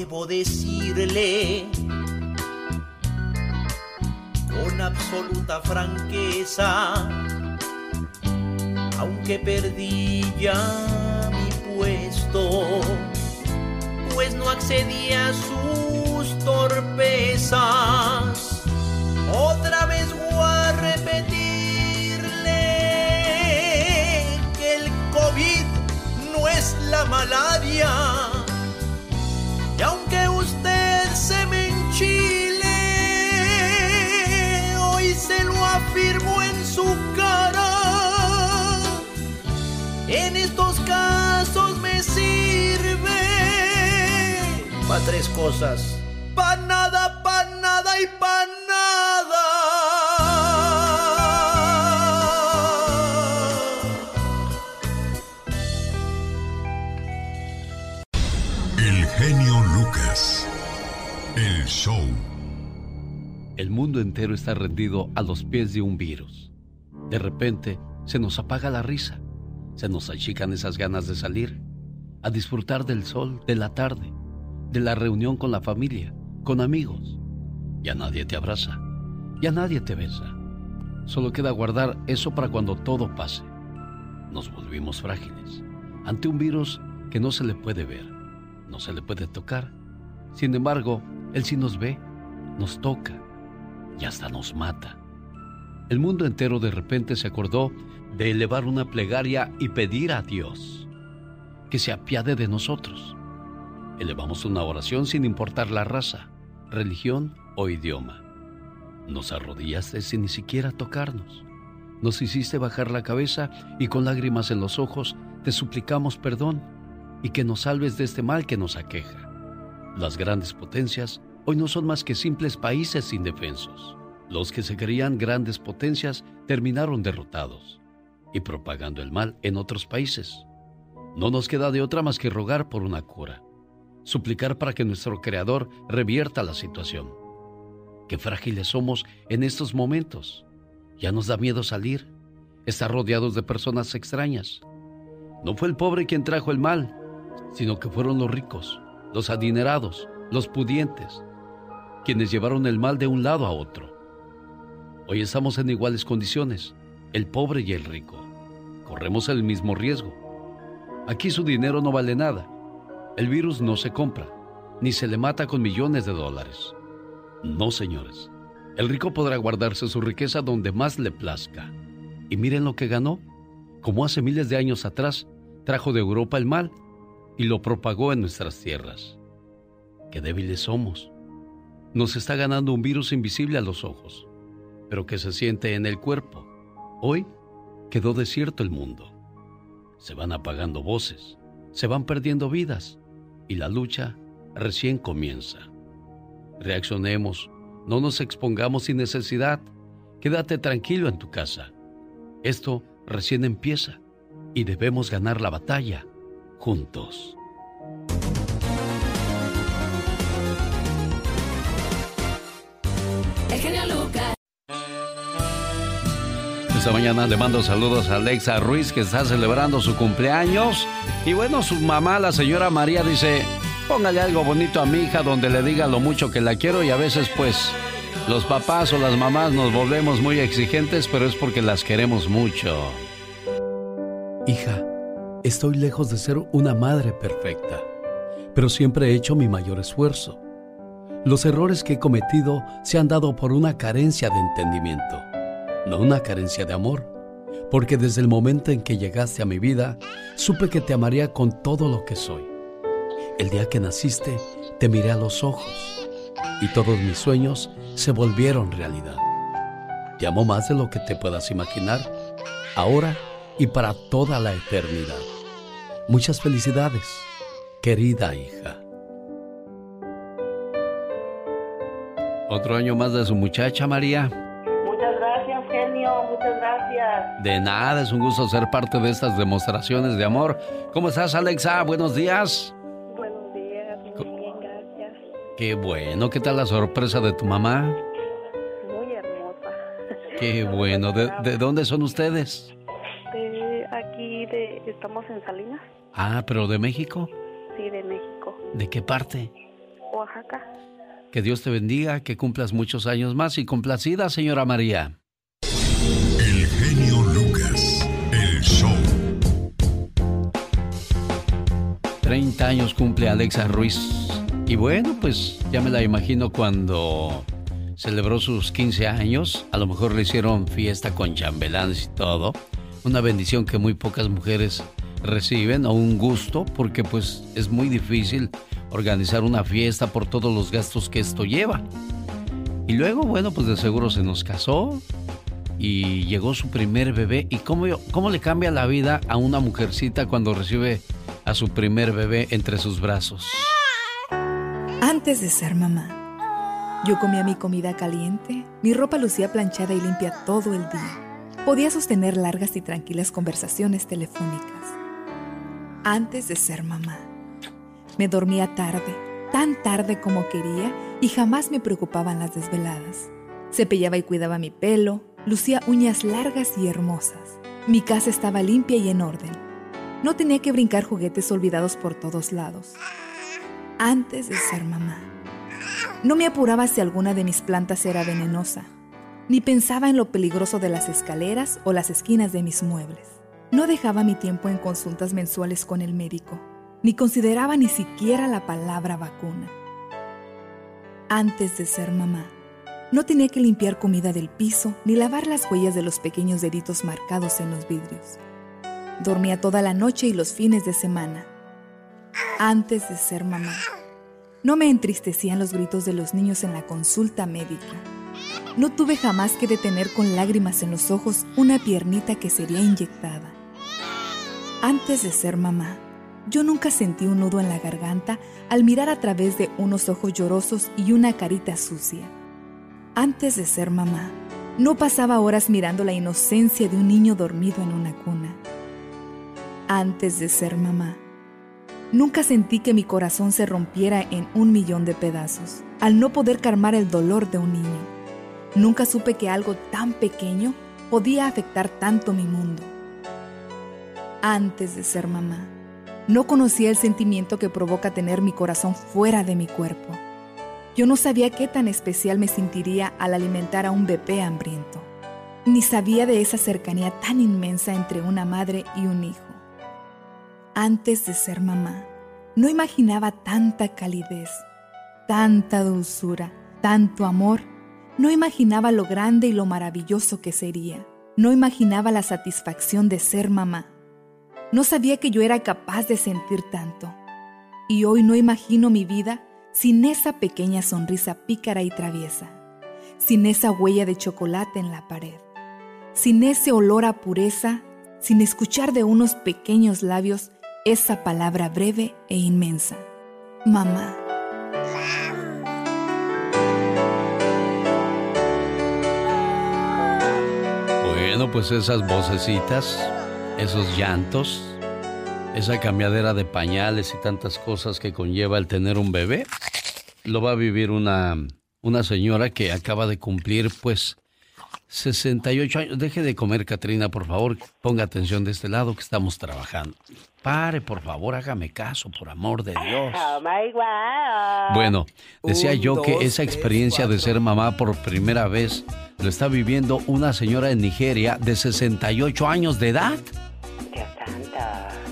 debo decirle con absoluta franqueza, aunque perdí ya mi puesto, pues no accedí a sus torpezas. Otra vez voy a repetirle que el COVID no es la malaria. Para tres cosas. Pa' nada, pa' nada y pa' nada. El genio Lucas. El show. El mundo entero está rendido a los pies de un virus. De repente, se nos apaga la risa. Se nos achican esas ganas de salir, a disfrutar del sol, de la tarde, de la reunión con la familia, con amigos. Ya nadie te abraza, ya nadie te besa. Solo queda guardar eso para cuando todo pase. Nos volvimos frágiles ante un virus que no se le puede ver, no se le puede tocar. Sin embargo, él sí nos ve, nos toca y hasta nos mata. El mundo entero de repente se acordó de elevar una plegaria y pedir a Dios que se apiade de nosotros. Elevamos una oración sin importar la raza, religión o idioma. Nos arrodillaste sin ni siquiera tocarnos. Nos hiciste bajar la cabeza y con lágrimas en los ojos te suplicamos perdón y que nos salves de este mal que nos aqueja. Las grandes potencias hoy no son más que simples países indefensos. Los que se creían grandes potencias terminaron derrotados y propagando el mal en otros países. No nos queda de otra más que rogar por una cura, suplicar para que nuestro Creador revierta la situación. Qué frágiles somos en estos momentos. Ya nos da miedo salir, estar rodeados de personas extrañas. No fue el pobre quien trajo el mal, sino que fueron los ricos, los adinerados, los pudientes, quienes llevaron el mal de un lado a otro. Hoy estamos en iguales condiciones, el pobre y el rico. Corremos el mismo riesgo. Aquí su dinero no vale nada. El virus no se compra, ni se le mata con millones de dólares. No, señores. El rico podrá guardarse su riqueza donde más le plazca. Y miren lo que ganó. Como hace miles de años atrás, trajo de Europa el mal y lo propagó en nuestras tierras. Qué débiles somos. Nos está ganando un virus invisible a los ojos, pero que se siente en el cuerpo. Hoy quedó desierto el mundo. Se van apagando voces, se van perdiendo vidas y la lucha recién comienza. Reaccionemos, no nos expongamos sin necesidad. Quédate tranquilo en tu casa. Esto recién empieza y debemos ganar la batalla juntos. Esta mañana le mando saludos a Alexa Ruiz que está celebrando su cumpleaños. Y bueno, su mamá, la señora María, dice, póngale algo bonito a mi hija donde le diga lo mucho que la quiero y a veces pues los papás o las mamás nos volvemos muy exigentes, pero es porque las queremos mucho. Hija, estoy lejos de ser una madre perfecta, pero siempre he hecho mi mayor esfuerzo. Los errores que he cometido se han dado por una carencia de entendimiento, no una carencia de amor, porque desde el momento en que llegaste a mi vida, supe que te amaría con todo lo que soy. El día que naciste, te miré a los ojos y todos mis sueños se volvieron realidad. Te amo más de lo que te puedas imaginar, ahora y para toda la eternidad. Muchas felicidades, querida hija. Otro año más de su muchacha María. Muchas gracias, genio, muchas gracias. De nada, es un gusto ser parte de estas demostraciones de amor. ¿Cómo estás, Alexa? Buenos días. Buenos días, muy bien, gracias. Qué bueno, ¿qué tal la sorpresa de tu mamá? Muy hermosa. Qué bueno, ¿de, de dónde son ustedes? De aquí, de, estamos en Salinas, Ah, pero de México. sí, de México, ¿De qué parte? Oaxaca. Que Dios te bendiga, que cumplas muchos años más y complacida, señora María. 30 años cumple Alexa Ruiz. Y bueno, pues ya me la imagino cuando celebró sus 15 años. A lo mejor le hicieron fiesta con chambelanes y todo. Una bendición que muy pocas mujeres reciben o un gusto porque pues es muy difícil organizar una fiesta por todos los gastos que esto lleva. Y luego, bueno, pues de seguro se nos casó y llegó su primer bebé. ¿Y cómo, cómo le cambia la vida a una mujercita cuando recibe a su primer bebé entre sus brazos? Antes de ser mamá, yo comía mi comida caliente, mi ropa lucía planchada y limpia todo el día. Podía sostener largas y tranquilas conversaciones telefónicas. Antes de ser mamá, me dormía tarde, tan tarde como quería y jamás me preocupaban las desveladas. Cepillaba y cuidaba mi pelo, lucía uñas largas y hermosas. Mi casa estaba limpia y en orden. No tenía que brincar juguetes olvidados por todos lados. Antes de ser mamá, no me apuraba si alguna de mis plantas era venenosa, ni pensaba en lo peligroso de las escaleras o las esquinas de mis muebles. No dejaba mi tiempo en consultas mensuales con el médico, ni consideraba ni siquiera la palabra vacuna. Antes de ser mamá, no tenía que limpiar comida del piso ni lavar las huellas de los pequeños deditos marcados en los vidrios. Dormía toda la noche y los fines de semana. Antes de ser mamá, no me entristecían los gritos de los niños en la consulta médica. No tuve jamás que detener con lágrimas en los ojos una piernita que sería inyectada. Antes de ser mamá, yo nunca sentí un nudo en la garganta al mirar a través de unos ojos llorosos y una carita sucia. Antes de ser mamá, no pasaba horas mirando la inocencia de un niño dormido en una cuna. Antes de ser mamá, nunca sentí que mi corazón se rompiera en un millón de pedazos al no poder calmar el dolor de un niño. Nunca supe que algo tan pequeño podía afectar tanto mi mundo. Antes de ser mamá, no conocía el sentimiento que provoca tener mi corazón fuera de mi cuerpo. Yo no sabía qué tan especial me sentiría al alimentar a un bebé hambriento, ni sabía de esa cercanía tan inmensa entre una madre y un hijo. Antes de ser mamá, no imaginaba tanta calidez, tanta dulzura, tanto amor. No imaginaba lo grande y lo maravilloso que sería. No imaginaba la satisfacción de ser mamá. No sabía que yo era capaz de sentir tanto. Y hoy no imagino mi vida sin esa pequeña sonrisa pícara y traviesa, sin esa huella de chocolate en la pared, sin ese olor a pureza, sin escuchar de unos pequeños labios esa palabra breve e inmensa. Mamá. Bueno, pues esas vocecitas, esos llantos, esa cambiadera de pañales y tantas cosas que conlleva el tener un bebé, lo va a vivir una, una señora que acaba de cumplir pues 68 años. Deje de comer, Katrina, por favor. Ponga atención de este lado que estamos trabajando. Pare, por favor, hágame caso, por amor de Dios. Oh my wow. Bueno, decía Un, yo que esa experiencia de ser mamá por primera vez lo está viviendo una señora en Nigeria de 68 años de edad. Dios santo.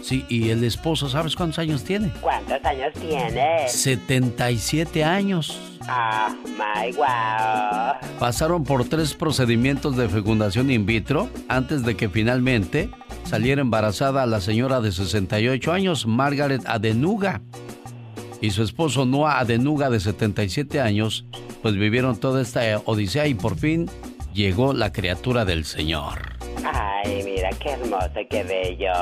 Sí, y el esposo, ¿sabes cuántos años tiene? ¿Cuántos años tienes? 77 años. Oh my wow. Pasaron por tres procedimientos de fecundación in vitro antes de que finalmente saliera embarazada la señora de 68 años, Margaret Adenuga. Y su esposo Noah Adenuga, de 77 años, pues vivieron toda esta odisea y por fin llegó la criatura del Señor. Ay, mira qué hermoso, qué bello.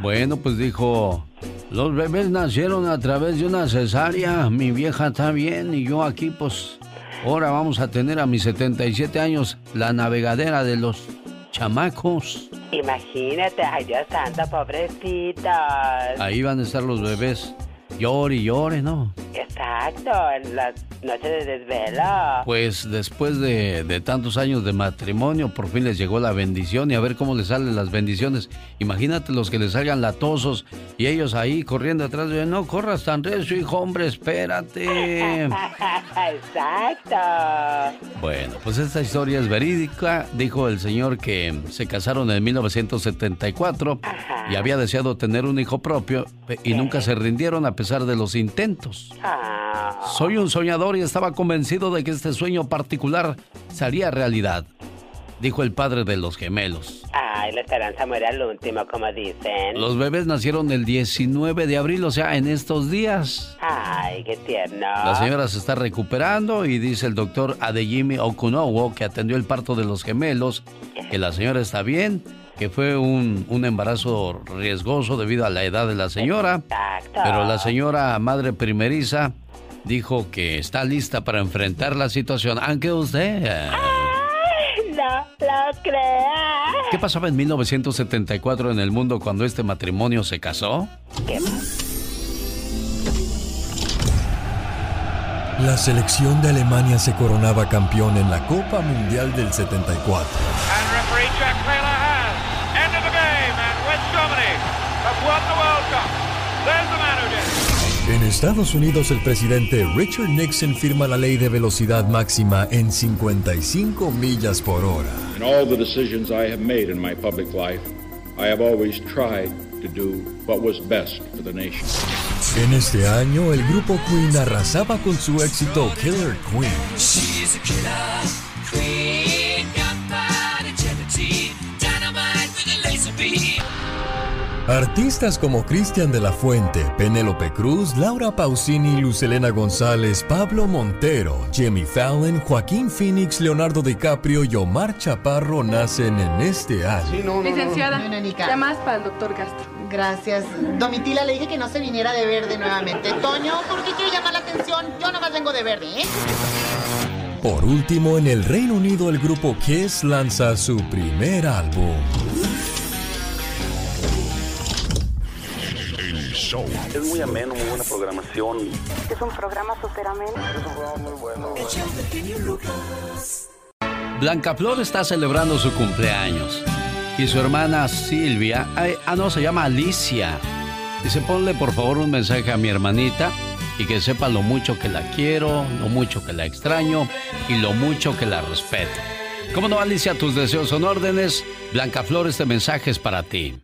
Bueno, pues dijo, los bebés nacieron a través de una cesárea, mi vieja está bien y yo aquí pues ahora vamos a tener a mis 77 años la navegadera de los chamacos. Imagínate, ay Dios santo, pobrecitos. Ahí van a estar los bebés. Llore y llore, ¿no? Exacto, en las noches de desvelo. Pues después de, de tantos años de matrimonio, por fin les llegó la bendición y a ver cómo les salen las bendiciones. Imagínate los que les salgan latosos y ellos ahí corriendo atrás de no corras tan recio, hijo, hombre, espérate. [laughs] Exacto. Bueno, pues esta historia es verídica. Dijo el señor que se casaron en 1974 y había deseado tener un hijo propio y nunca se rindieron a pesar de los intentos. Ah, Soy un soñador y estaba convencido de que este sueño particular sería realidad, dijo el padre de los gemelos. Ay, la esperanza muere al último, como dicen. Los bebés nacieron el 19 de abril, o sea, en estos días. Ay, qué tierno. La señora se está recuperando y dice el doctor Adeyemi Okunowo, que atendió el parto de los gemelos, que la señora está bien, que fue un, un embarazo riesgoso debido a la edad de la señora. Pero la señora madre primeriza dijo que está lista para enfrentar la situación, aunque usted... eh, No lo creas. ¿Qué pasaba en 1974 en el mundo cuando este matrimonio se casó? La selección de Alemania se coronaba campeón en la Copa Mundial del 74. And referee Jack Taylor has ended the game, and West Germany have won the World Cup. There's the man who did. it. En Estados Unidos, el presidente Richard Nixon firma la ley de velocidad máxima en 55 millas por hora. In all the decisions I have made in my public life, I have always tried to do what was best for the nation. En este año, el grupo Queen arrasaba con su éxito Killer Queen. She's a killer queen, Artistas como Cristian de la Fuente, Penélope Cruz, Laura Pausini, Lucelena González, Pablo Montero, Jimmy Fallon, Joaquín Phoenix, Leonardo DiCaprio y Omar Chaparro nacen en este año. Licenciada, llamadas para el doctor Castro. Gracias. Domitila, le dije que no se viniera de verde nuevamente. Toño, ¿por qué quiere llamar la atención? Yo nomás vengo de verde, ¿eh? Por último, en el Reino Unido, el grupo Kiss lanza su primer álbum. Show. Es muy ameno, muy buena programación. Es un programa súper ameno. Es un programa muy bueno. Blanca Flor está celebrando su cumpleaños. Y su hermana Silvia, ay, ah no, se llama Alicia. Dice, ponle por favor un mensaje a mi hermanita y que sepa lo mucho que la quiero, lo mucho que la extraño y lo mucho que la respeto. ¿Cómo no, Alicia? Tus deseos son órdenes. Blanca Flor, este mensaje es para ti.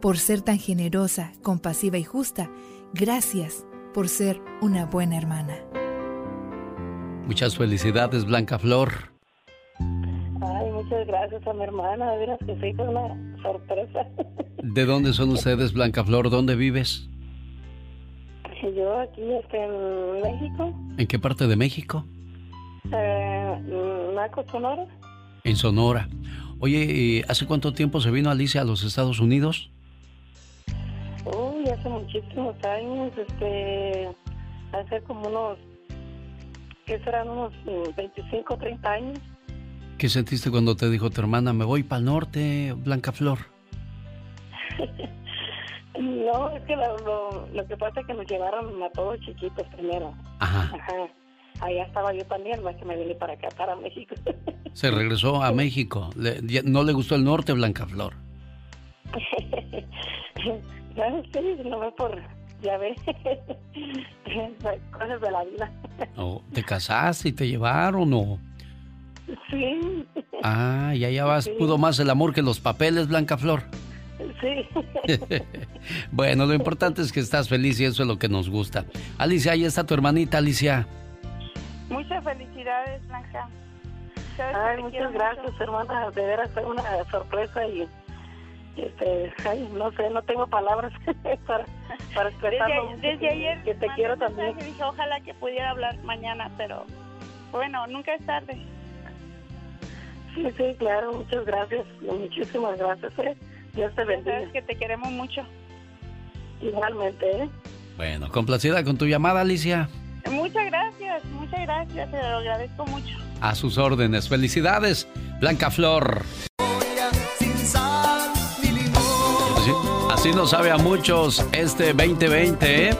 Por ser tan generosa, compasiva y justa, gracias por ser una buena hermana. Muchas felicidades, Blanca Flor. Ay, muchas gracias a mi hermana. De veras que sí, fue una sorpresa. [laughs] ¿De dónde son ustedes, Blanca Flor? ¿Dónde vives? Yo aquí este, en México, ¿En qué parte de México? eh, Naco, Sonora. En Sonora. Oye, eh, ¿hace cuánto tiempo se vino Alicia a los Estados Unidos? Uy, hace muchísimos años, este, hace como unos, ¿qué serán? Unos mm, 25, 30 años. ¿Qué sentiste cuando te dijo tu hermana, me voy para el norte, Blanca Flor? [laughs] No, es que lo, lo, lo que pasa es que nos llevaron a todos chiquitos primero. Ajá. Ajá. Allá estaba yo también, más que me vine para acá, para México. [laughs] Se regresó a México. Le- ¿No le gustó el norte, Blanca Flor? [laughs] ¿Sabes qué? No es por, ya ves, [laughs] cosas de la vida. ¿O ¿Te casaste y te llevaron o...? Sí, Ah, ya ya vas, Sí. pudo más el amor que los papeles, Blanca Flor. sí. bueno, lo importante es que estás feliz y eso es lo que nos gusta. Alicia, ahí está tu hermanita, Alicia. Muchas felicidades, Blanca. Ay, muchas gracias, hermana. De veras fue una sorpresa y, este, ay, no sé, no tengo palabras [laughs] para, para expresarlo. Desde, desde ayer que te quiero también. y Dije, ojalá que pudiera hablar mañana, pero bueno, nunca es tarde. Sí, sí, claro, muchas gracias. Muchísimas gracias, eh. Dios te bendiga. sabes que te queremos mucho. Igualmente, ¿eh? Bueno, complacida con tu llamada, Alicia. Muchas gracias, muchas gracias, te lo agradezco mucho. A sus órdenes. Felicidades, Blanca Flor. Así, así nos sabe a muchos este 2020, ¿eh?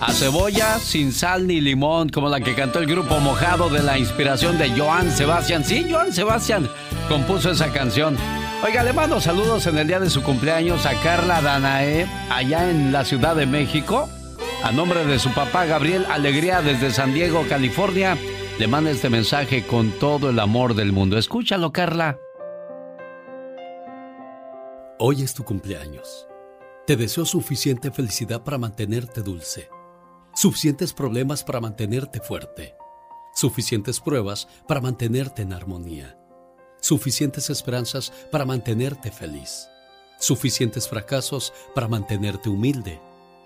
A cebolla sin sal ni limón, como la que cantó el grupo Mojado de la inspiración de Joan Sebastián. Sí, Joan Sebastián compuso esa canción. Oiga, le mando saludos en el día de su cumpleaños a Carla Danae, allá en la Ciudad de México. A nombre de su papá Gabriel Alegría desde San Diego, California, le manda este mensaje con todo el amor del mundo. Escúchalo, Carla. Hoy es tu cumpleaños. Te deseo suficiente felicidad para mantenerte dulce, suficientes problemas para mantenerte fuerte, suficientes pruebas para mantenerte en armonía, suficientes esperanzas para mantenerte feliz, suficientes fracasos para mantenerte humilde,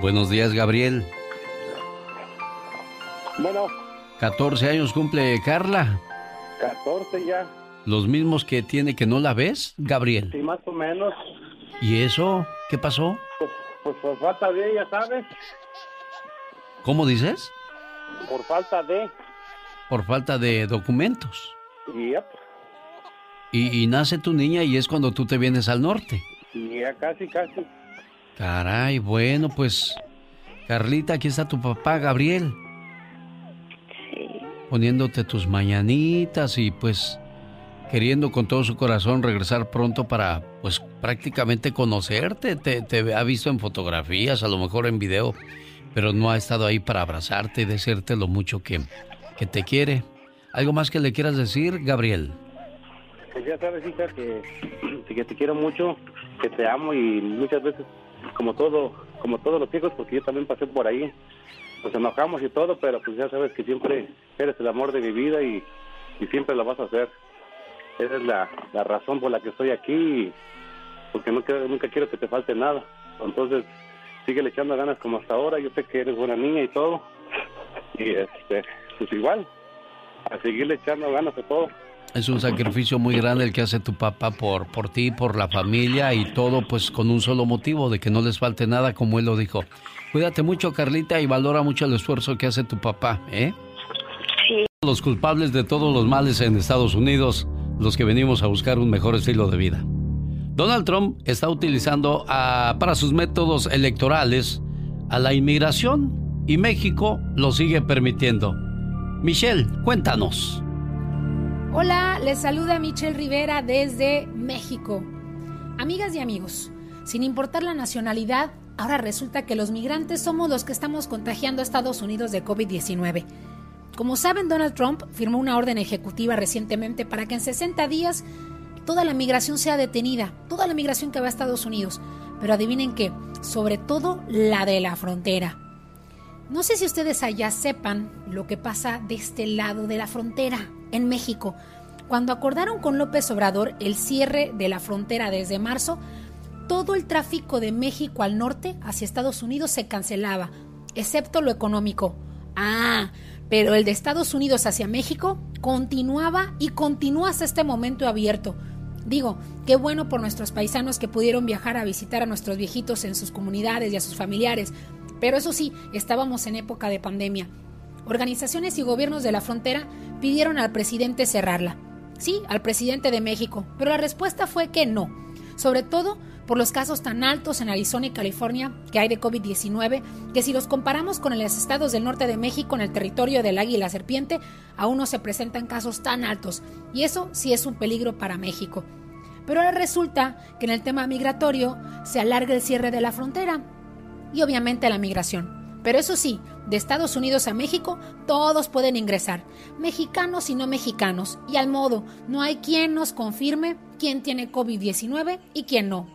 Buenos días, Gabriel. Bueno, 14 años cumple Carla. 14 ya, Los mismos que tiene que no la ves, Gabriel. sí, más o menos. ¿Y eso? ¿Qué pasó? Pues, pues por falta de, ya sabes, ¿Cómo dices? por falta de. Por falta de documentos. Yep, Y, y nace tu niña y es cuando tú te vienes al norte. ya casi, casi. Caray, bueno, pues... Carlita, aquí está tu papá, Gabriel. Poniéndote tus mañanitas y pues queriendo con todo su corazón regresar pronto para pues prácticamente conocerte. Te, te ha visto en fotografías, a lo mejor en video, pero no ha estado ahí para abrazarte y decirte lo mucho que, que te quiere. ¿Algo más que le quieras decir, Gabriel? Pues ya sabes, hija, que, que te quiero mucho, que te amo y muchas veces, como todo, como todos los hijos, porque yo también pasé por ahí, nos enojamos y todo, pero pues ya sabes que siempre eres el amor de mi vida y, y siempre lo vas a hacer. Esa es la, la razón por la que estoy aquí, porque quiero- nunca quiero que te falte nada. Entonces, sigue echando ganas como hasta ahora, yo sé que eres buena niña y todo, y este, pues igual, a seguirle echando ganas a todo. Es un sacrificio muy grande el que hace tu papá por, por ti, por la familia y todo pues con un solo motivo, de que no les falte nada, como él lo dijo. Cuídate mucho, Carlita, y valora mucho el esfuerzo que hace tu papá, ¿eh? Sí. Los culpables de todos los males en Estados Unidos, los que venimos a buscar un mejor estilo de vida. Donald Trump está utilizando ah, para sus métodos electorales a la inmigración y México lo sigue permitiendo. Michelle, cuéntanos. Hola, les saluda Michelle Rivera desde México. Amigas y amigos, sin importar la nacionalidad, ahora resulta que los migrantes somos los que estamos contagiando a Estados Unidos de COVID-19. Como saben, Donald Trump firmó una orden ejecutiva recientemente para que en 60 días toda la migración sea detenida, toda la migración que va a Estados Unidos. Pero adivinen qué, sobre todo la de la frontera. No sé si ustedes allá sepan lo que pasa de este lado de la frontera, en México. Cuando acordaron con López Obrador el cierre de la frontera desde marzo, todo el tráfico de México al norte hacia Estados Unidos se cancelaba, excepto lo económico. Ah, pero el de Estados Unidos hacia México continuaba y continúa hasta este momento abierto. Digo, qué bueno por nuestros paisanos que pudieron viajar a visitar a nuestros viejitos en sus comunidades y a sus familiares, pero eso sí, estábamos en época de pandemia. Organizaciones y gobiernos de la frontera pidieron al presidente cerrarla. Sí, al presidente de México, pero la respuesta fue que no. Sobre todo por los casos tan altos en Arizona y California que hay de COVID-19, que si los comparamos con los estados del norte de México en el territorio del águila serpiente, aún no se presentan casos tan altos, y eso sí es un peligro para México. Pero ahora resulta que en el tema migratorio se alarga el cierre de la frontera y obviamente la migración. Pero eso sí, de Estados Unidos a México, todos pueden ingresar, mexicanos y no mexicanos, y al modo, no hay quien nos confirme quién tiene COVID-19 y quién no.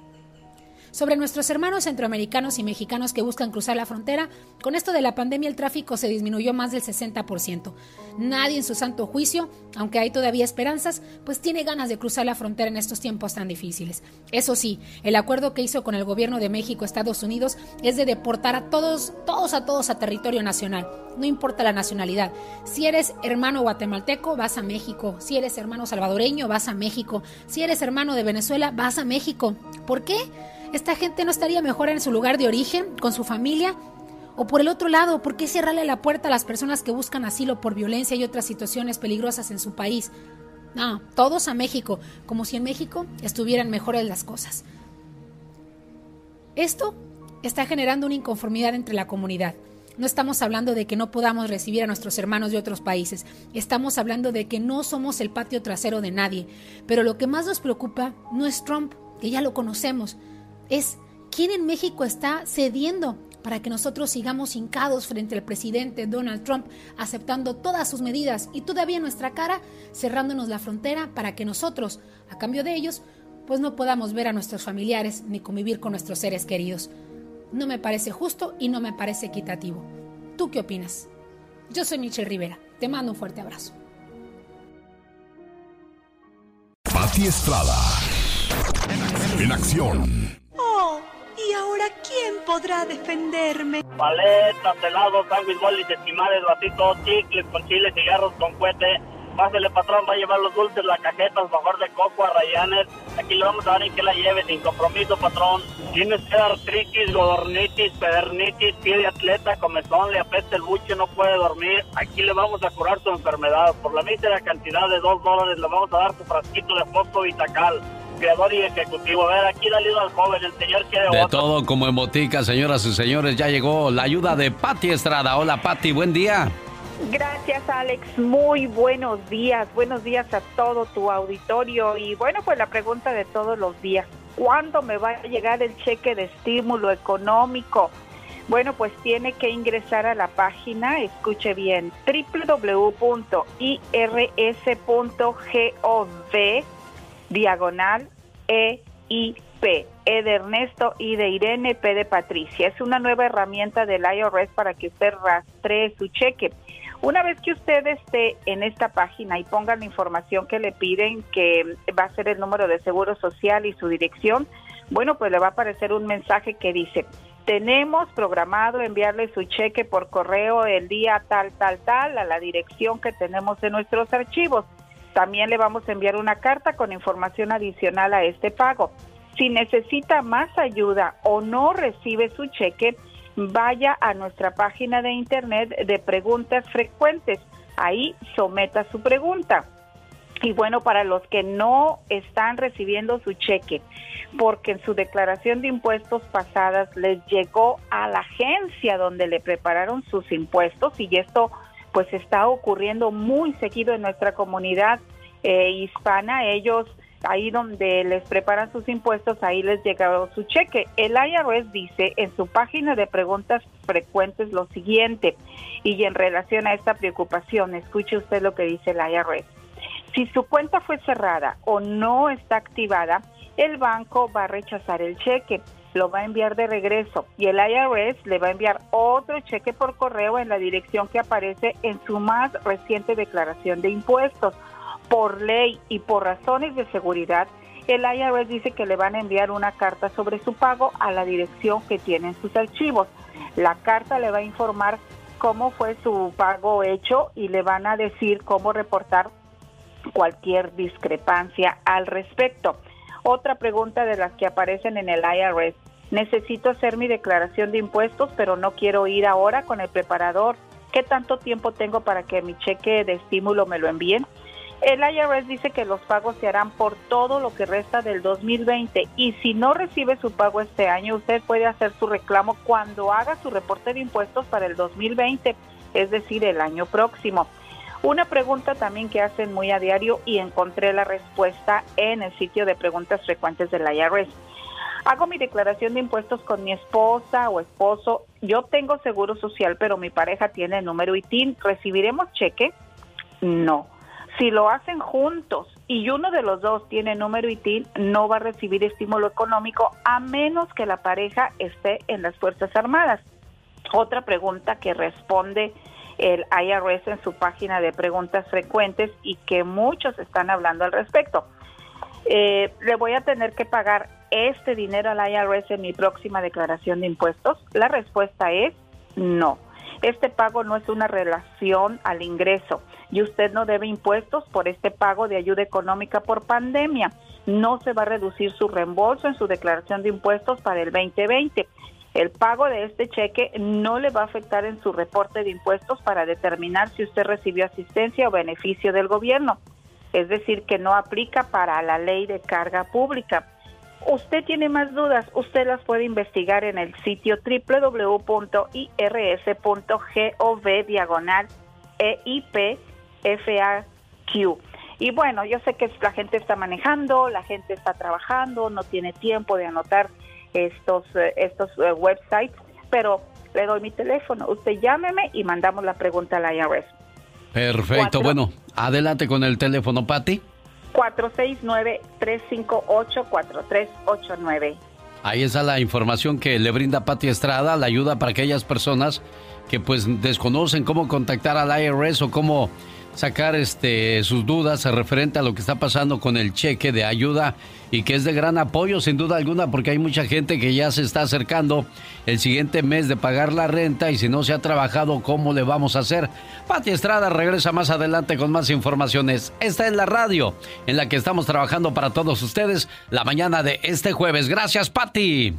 Sobre nuestros hermanos centroamericanos y mexicanos que buscan cruzar la frontera, con esto de la pandemia el tráfico se disminuyó más del 60%. Nadie en su santo juicio, aunque hay todavía esperanzas, pues tiene ganas de cruzar la frontera en estos tiempos tan difíciles. Eso sí, el acuerdo que hizo con el gobierno de México Estados Unidos es de deportar a todos, todos a todos a territorio nacional. No importa la nacionalidad. Si eres hermano guatemalteco, vas a México. Si eres hermano salvadoreño, vas a México. Si eres hermano de Venezuela, vas a México. ¿Por qué? ¿Esta gente no estaría mejor en su lugar de origen, con su familia? O por el otro lado, ¿por qué cerrarle la puerta a las personas que buscan asilo por violencia y otras situaciones peligrosas en su país? No, todos a México, como si en México estuvieran mejores las cosas. Esto está generando una inconformidad entre la comunidad. No estamos hablando de que no podamos recibir a nuestros hermanos de otros países, estamos hablando de que no somos el patio trasero de nadie. Pero lo que más nos preocupa no es Trump, que ya lo conocemos, es quién en México está cediendo para que nosotros sigamos hincados frente al presidente Donald Trump, aceptando todas sus medidas y todavía nuestra cara cerrándonos la frontera para que nosotros, a cambio de ellos, pues no podamos ver a nuestros familiares ni convivir con nuestros seres queridos. No me parece justo y no me parece equitativo. ¿Tú qué opinas? Yo soy Michelle Rivera. Te mando un fuerte abrazo. Estrada. En acción. Oh, ¿y ahora quién podrá defenderme? Paletas, helados, sándwich, bolis, esquimales, vasitos, chicles con chile, cigarros con cohete. Pásale, patrón, va a llevar los dulces, las cajetas, mejor de coco a Rayanes. Aquí le vamos a dar en que la lleve, sin compromiso, patrón. Tiene usted artritis, godornitis, pedernitis, pie de atleta, comezón, le apesta el buche, no puede dormir. Aquí le vamos a curar su enfermedad. Por la mísera cantidad de dos dólares le vamos a dar su frasquito de fosfo vitacal. Creador y ejecutivo. A ver, aquí dale al joven, el señor quiere De otro. todo como en botica, señoras y señores, ya llegó la ayuda de Patti Estrada. Hola Patti, buen día. Gracias Alex, muy buenos días, buenos días a todo tu auditorio y bueno pues la pregunta de todos los días, ¿cuándo me va a llegar el cheque de estímulo económico? Bueno pues tiene que ingresar a la página, escuche bien, www.irs.gov diagonal EIP, E de Ernesto y de Irene, P de Patricia. Es una nueva herramienta del IRS para que usted rastree su cheque. Una vez que usted esté en esta página y ponga la información que le piden, que va a ser el número de seguro social y su dirección, bueno, pues le va a aparecer un mensaje que dice, tenemos programado enviarle su cheque por correo el día tal, tal, tal, a la dirección que tenemos en nuestros archivos. También le vamos a enviar una carta con información adicional a este pago. Si necesita más ayuda o no recibe su cheque, vaya a nuestra página de internet de preguntas frecuentes. Ahí someta su pregunta. Y bueno, para los que no están recibiendo su cheque, porque en su declaración de impuestos pasadas les llegó a la agencia donde le prepararon sus impuestos y esto pues está ocurriendo muy seguido en nuestra comunidad eh, hispana. Ellos ahí donde les preparan sus impuestos, ahí les llega su cheque. El IRS dice en su página de preguntas frecuentes lo siguiente, y en relación a esta preocupación, escuche usted lo que dice el IRS. Si su cuenta fue cerrada o no está activada, el banco va a rechazar el cheque, lo va a enviar de regreso y el IRS le va a enviar otro cheque por correo en la dirección que aparece en su más reciente declaración de impuestos. Por ley y por razones de seguridad, el IRS dice que le van a enviar una carta sobre su pago a la dirección que tiene en sus archivos. La carta le va a informar cómo fue su pago hecho y le van a decir cómo reportar cualquier discrepancia al respecto. Otra pregunta de las que aparecen en el IRS. Necesito hacer mi declaración de impuestos, pero no quiero ir ahora con el preparador. ¿Qué tanto tiempo tengo para que mi cheque de estímulo me lo envíen? El IRS dice que los pagos se harán por todo lo que resta del 2020 y si no recibe su pago este año, usted puede hacer su reclamo cuando haga su reporte de impuestos para el 2020, es decir, el año próximo. Una pregunta también que hacen muy a diario y encontré la respuesta en el sitio de preguntas frecuentes del IRS. Hago mi declaración de impuestos con mi esposa o esposo. Yo tengo seguro social, pero mi pareja tiene número ITIN. ¿Recibiremos cheque? No. Si lo hacen juntos y uno de los dos tiene número ITIN, no va a recibir estímulo económico a menos que la pareja esté en las Fuerzas Armadas. Otra pregunta que responde el IRS en su página de preguntas frecuentes y que muchos están hablando al respecto. Eh, ¿Le voy a tener que pagar este dinero al IRS en mi próxima declaración de impuestos? La respuesta es no. Este pago no es una relación al ingreso y usted no debe impuestos por este pago de ayuda económica por pandemia. No se va a reducir su reembolso en su declaración de impuestos para el 2020. El pago de este cheque no le va a afectar en su reporte de impuestos para determinar si usted recibió asistencia o beneficio del gobierno. Es decir, que no aplica para la ley de carga pública. Usted tiene más dudas, usted las puede investigar en el sitio www.irs.gov diagonal EIPFAQ. Y bueno, yo sé que la gente está manejando, la gente está trabajando, no tiene tiempo de anotar estos, eh, estos eh, websites, pero le doy mi teléfono. Usted llámeme y mandamos la pregunta al IRS. Perfecto, bueno, adelante con el teléfono, Patti. 469-358-4389. Ahí está la información que le brinda Patti Estrada, la ayuda para aquellas personas que pues desconocen cómo contactar al IRS o cómo sacar este sus dudas referente a lo que está pasando con el cheque de ayuda y que es de gran apoyo sin duda alguna porque hay mucha gente que ya se está acercando el siguiente mes de pagar la renta y si no se ha trabajado cómo le vamos a hacer. Pati Estrada regresa más adelante con más informaciones. Esta es la radio en la que estamos trabajando para todos ustedes la mañana de este jueves. Gracias Pati.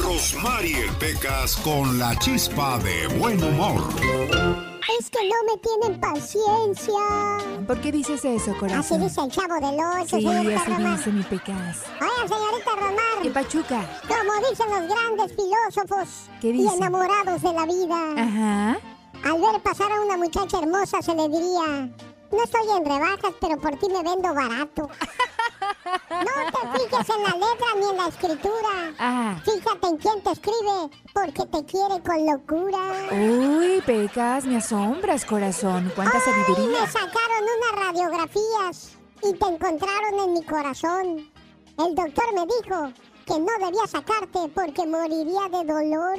Rosmarie Pecas con la chispa de buen humor. Es que no me tienen paciencia. ¿Por qué dices eso, corazón? Así dice el chavo del ocho, Sí, señorita así dice mi pecas. Oiga, señorita Romar. ¿Qué pachuca? Como dicen los grandes filósofos ¿Qué y enamorados de la vida. Ajá. Al ver pasar a una muchacha hermosa se le diría, no estoy en rebajas, pero por ti me vendo barato. [laughs] No te fijes en la letra ni en la escritura. Ah. Fíjate en quién te escribe, porque te quiere con locura. Uy, pecas, me asombras, corazón. ¿Cuánta Ay, sabiduría? me sacaron unas radiografías y te encontraron en mi corazón. El doctor me dijo que no debía sacarte porque moriría de dolor.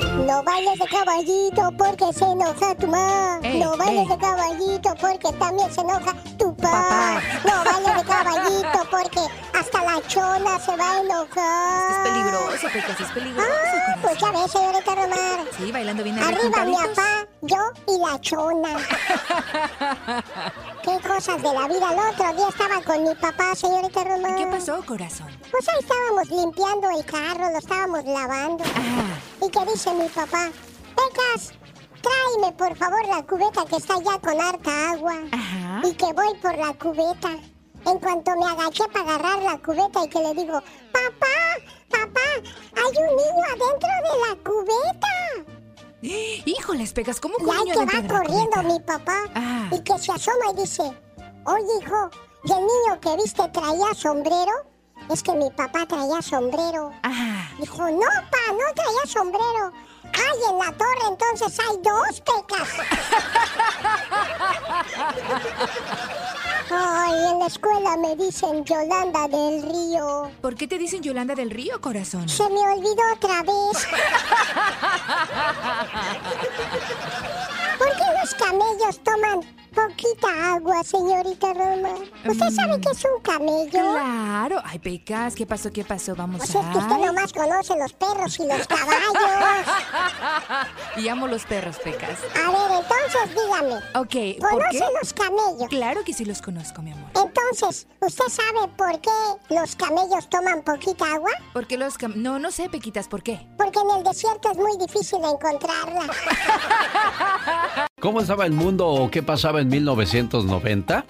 [laughs] No bailes de caballito porque se enoja tu mamá. Ey, no bailes ey. de caballito porque también se enoja tu papá. No bailes de caballito porque hasta la chona se va a enojar. Es peligroso, pecas, es peligroso. Ah, pues ya ves, señorita Romar. Sí, bailando bien Arriba mi papá, yo y la chona. [laughs] Qué cosas de la vida. El otro día estaba con mi papá, señorita Román. ¿Qué pasó, corazón? Pues ahí estábamos limpiando el carro, lo estábamos lavando. Y que dice mi papá, Pecas, tráeme por favor la cubeta que está ya con harta agua. Y que voy por la cubeta. En cuanto me agaché para agarrar la cubeta y que le digo, papá, papá, hay un niño adentro de la cubeta. [gasps] Híjoles, pecas, ¿cómo que Y ahí que va corriendo mi papá Ah. y que se asoma y dice, oye hijo, ¿y el niño que viste traía sombrero? Es que mi papá traía sombrero. Ah. Dijo, no, pa, no traía sombrero. Ay, en la torre entonces hay dos pecas. [laughs] Ay, en la escuela me dicen Yolanda del Río. ¿Por qué te dicen Yolanda del Río, corazón? Se me olvidó otra vez. [laughs] ¿Por qué los camellos toman poquita agua, señorita Roma? ¿Usted sabe qué es un camello? Claro. Ay, Pecas, ¿qué pasó? ¿Qué pasó? Vamos Pues es que usted a... nomás conoce los perros y los [laughs] caballos. y amo los perros, Pecas. A ver, entonces dígame. Ok, ¿por ¿Conoce qué? los camellos? Claro que sí los conozco, mi amor. Entonces, ¿usted sabe por qué los camellos toman poquita agua? ¿Por qué los cam... No, no sé, Pequitas, ¿por qué? Porque en el desierto es muy difícil encontrarla. [laughs] ¿Cómo estaba el mundo o qué pasaba en 1990?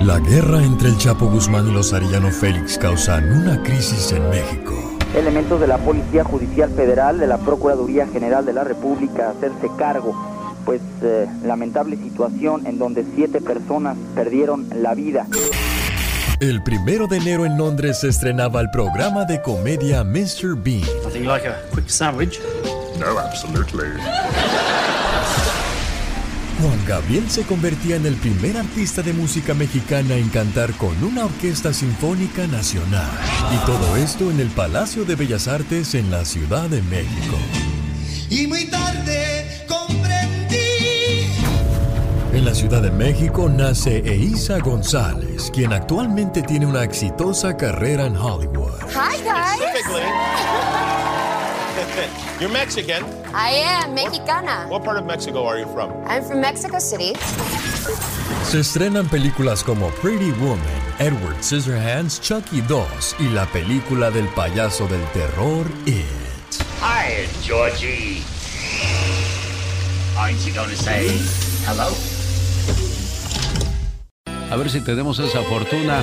La guerra entre el Chapo Guzmán y los Arellano Félix causan una crisis en México. Elementos de la Policía Judicial Federal, de la Procuraduría General de la República, hacerse cargo, pues eh, lamentable situación en donde siete personas perdieron la vida. El primero de enero en Londres se estrenaba el programa de comedia Mr. Bean. Nothing like a quick sandwich. No, absolutely. Juan Gabriel se convertía en el primer artista de música mexicana en cantar con una orquesta sinfónica nacional. Y todo esto en el Palacio de Bellas Artes en la Ciudad de México. Y muy tarde comprendí. En la Ciudad de México nace Eiza González, quien actualmente tiene una exitosa carrera en Hollywood. Hi, guys. Specifically, [laughs] you're Mexican. I am mexicana. What part of Mexico are you from? I'm from Mexico City. Se estrenan películas como Pretty Woman, Edward Scissorhands, Chucky 2 y la película del payaso del terror It. Hi, Georgie. Aren't you going to say hello? A ver si tenemos esa fortuna.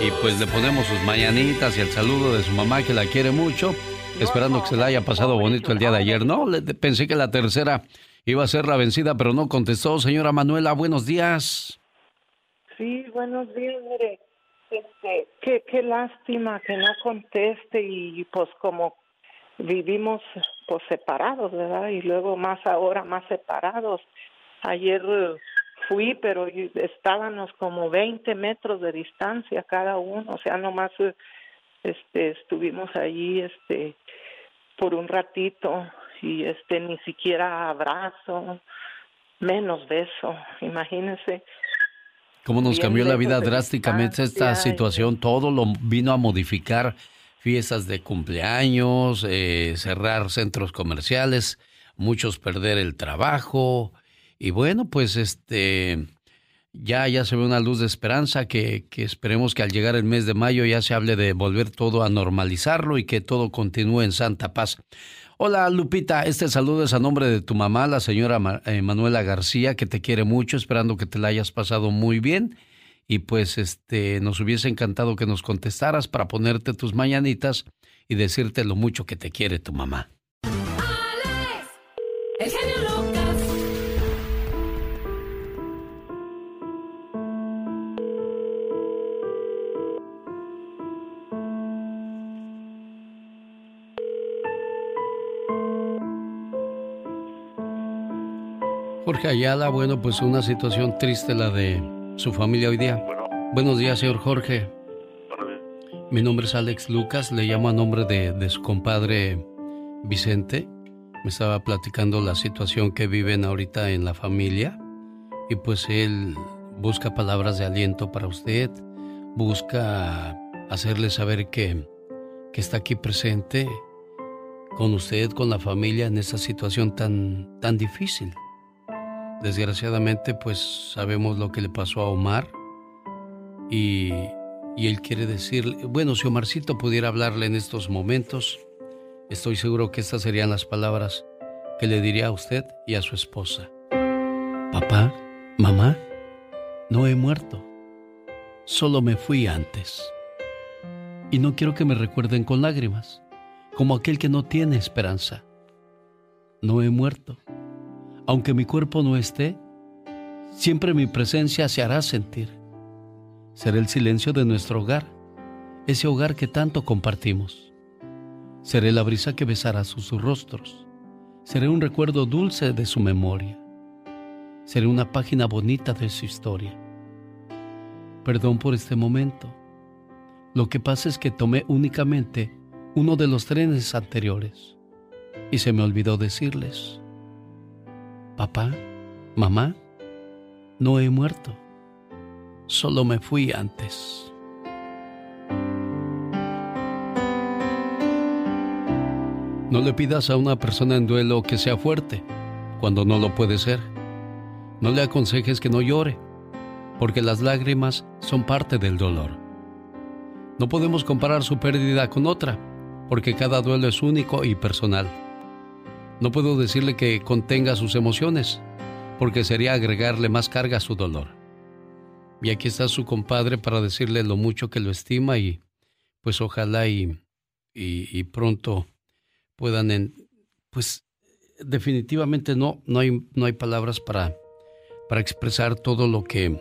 Y pues le ponemos sus mañanitas y el saludo de su mamá que la quiere mucho. Esperando que se la haya pasado bonito el día de ayer. No, le- pensé que la tercera iba a ser la vencida, pero no contestó. Señora Manuela, buenos días. Sí, buenos días, mire, este, qué, qué lástima que no conteste y pues como vivimos pues separados, ¿verdad? Y luego más ahora más separados. Ayer fui, pero estábamos como 20 metros de distancia cada uno, o sea, nomás eh, este estuvimos allí este por un ratito y este ni siquiera abrazo, menos beso, imagínense. ¿Cómo nos cambió la vida drásticamente esta y- situación? Todo lo vino a modificar. Fiestas de cumpleaños, eh, cerrar centros comerciales, muchos perder el trabajo. Y bueno, pues este ya, ya se ve una luz de esperanza que, que esperemos que al llegar el mes de mayo ya se hable de volver todo a normalizarlo y que todo continúe en santa paz. Hola Lupita, este saludo es a nombre de tu mamá, la señora eh, Manuela García, que te quiere mucho, esperando que te la hayas pasado muy bien. Y pues este nos hubiese encantado que nos contestaras para ponerte tus mañanitas y decirte lo mucho que te quiere tu mamá. Jorge Ayala, bueno, pues una situación triste la de su familia hoy día. Buenos días, señor Jorge. Mi nombre es Alex Lucas, le llamo a nombre de, de su compadre Vicente. Me estaba platicando la situación que viven ahorita en la familia y pues él busca palabras de aliento para usted, busca hacerle saber que, que está aquí presente con usted, con la familia en esta situación tan, tan difícil. Desgraciadamente, pues sabemos lo que le pasó a Omar y, él quiere decirle, bueno, si Omarcito pudiera hablarle en estos momentos, estoy seguro que estas serían las palabras que le diría a usted y a su esposa. Papá, mamá, no he muerto, solo me fui antes. Y no quiero que me recuerden con lágrimas, como aquel que no tiene esperanza. No he muerto. Aunque mi cuerpo no esté, siempre mi presencia se hará sentir. Será el silencio de nuestro hogar, ese hogar que tanto compartimos. Seré la brisa que besará sus rostros. Seré un recuerdo dulce de su memoria. Seré una página bonita de su historia. Perdón por este momento. Lo que pasa es que tomé únicamente uno de los trenes anteriores y se me olvidó decirles, papá, mamá, no he muerto, solo me fui antes. No le pidas a una persona en duelo que sea fuerte cuando no lo puede ser. No le aconsejes que no llore, porque las lágrimas son parte del dolor. No podemos comparar su pérdida con otra, porque cada duelo es único y personal. No puedo decirle que contenga sus emociones, porque sería agregarle más carga a su dolor. Y aquí está su compadre para decirle lo mucho que lo estima y pues ojalá y, y, pronto puedan, en, pues definitivamente no, no hay, no hay palabras para, para expresar todo lo que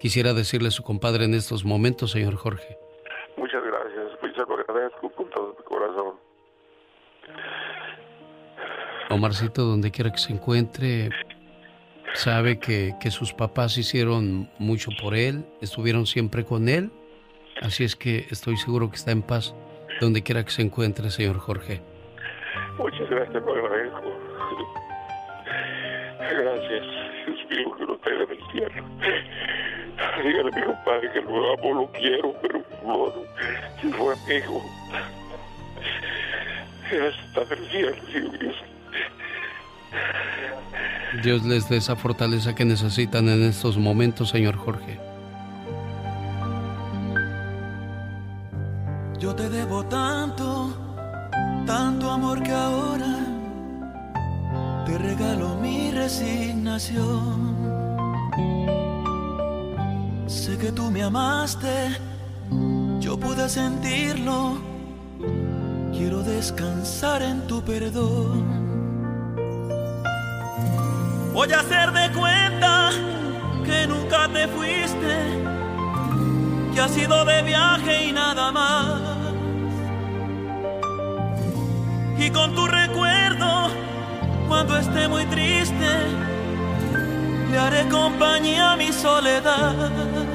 quisiera decirle a su compadre en estos momentos, señor Jorge. Omarcito, donde quiera que se encuentre, sabe que, que sus papás hicieron mucho por él, estuvieron siempre con él, así es que estoy seguro que está en paz donde quiera que se encuentre, señor Jorge. Muchas gracias, lo agradezco. Gracias. Dios mío, que lo tenga en el cielo. Dígale a mi compadre que lo amo, lo quiero, pero no, si fue amigo. Está del cielo, Dios. Dios les dé esa fortaleza que necesitan en estos momentos, señor Jorge. Yo te debo tanto, tanto amor que ahora te regalo mi resignación. Sé que tú me amaste, yo pude sentirlo. Quiero descansar en tu perdón. Voy a hacer de cuenta que nunca te fuiste, que has ido de viaje y nada más. Y con tu recuerdo, cuando esté muy triste, le haré compañía a mi soledad.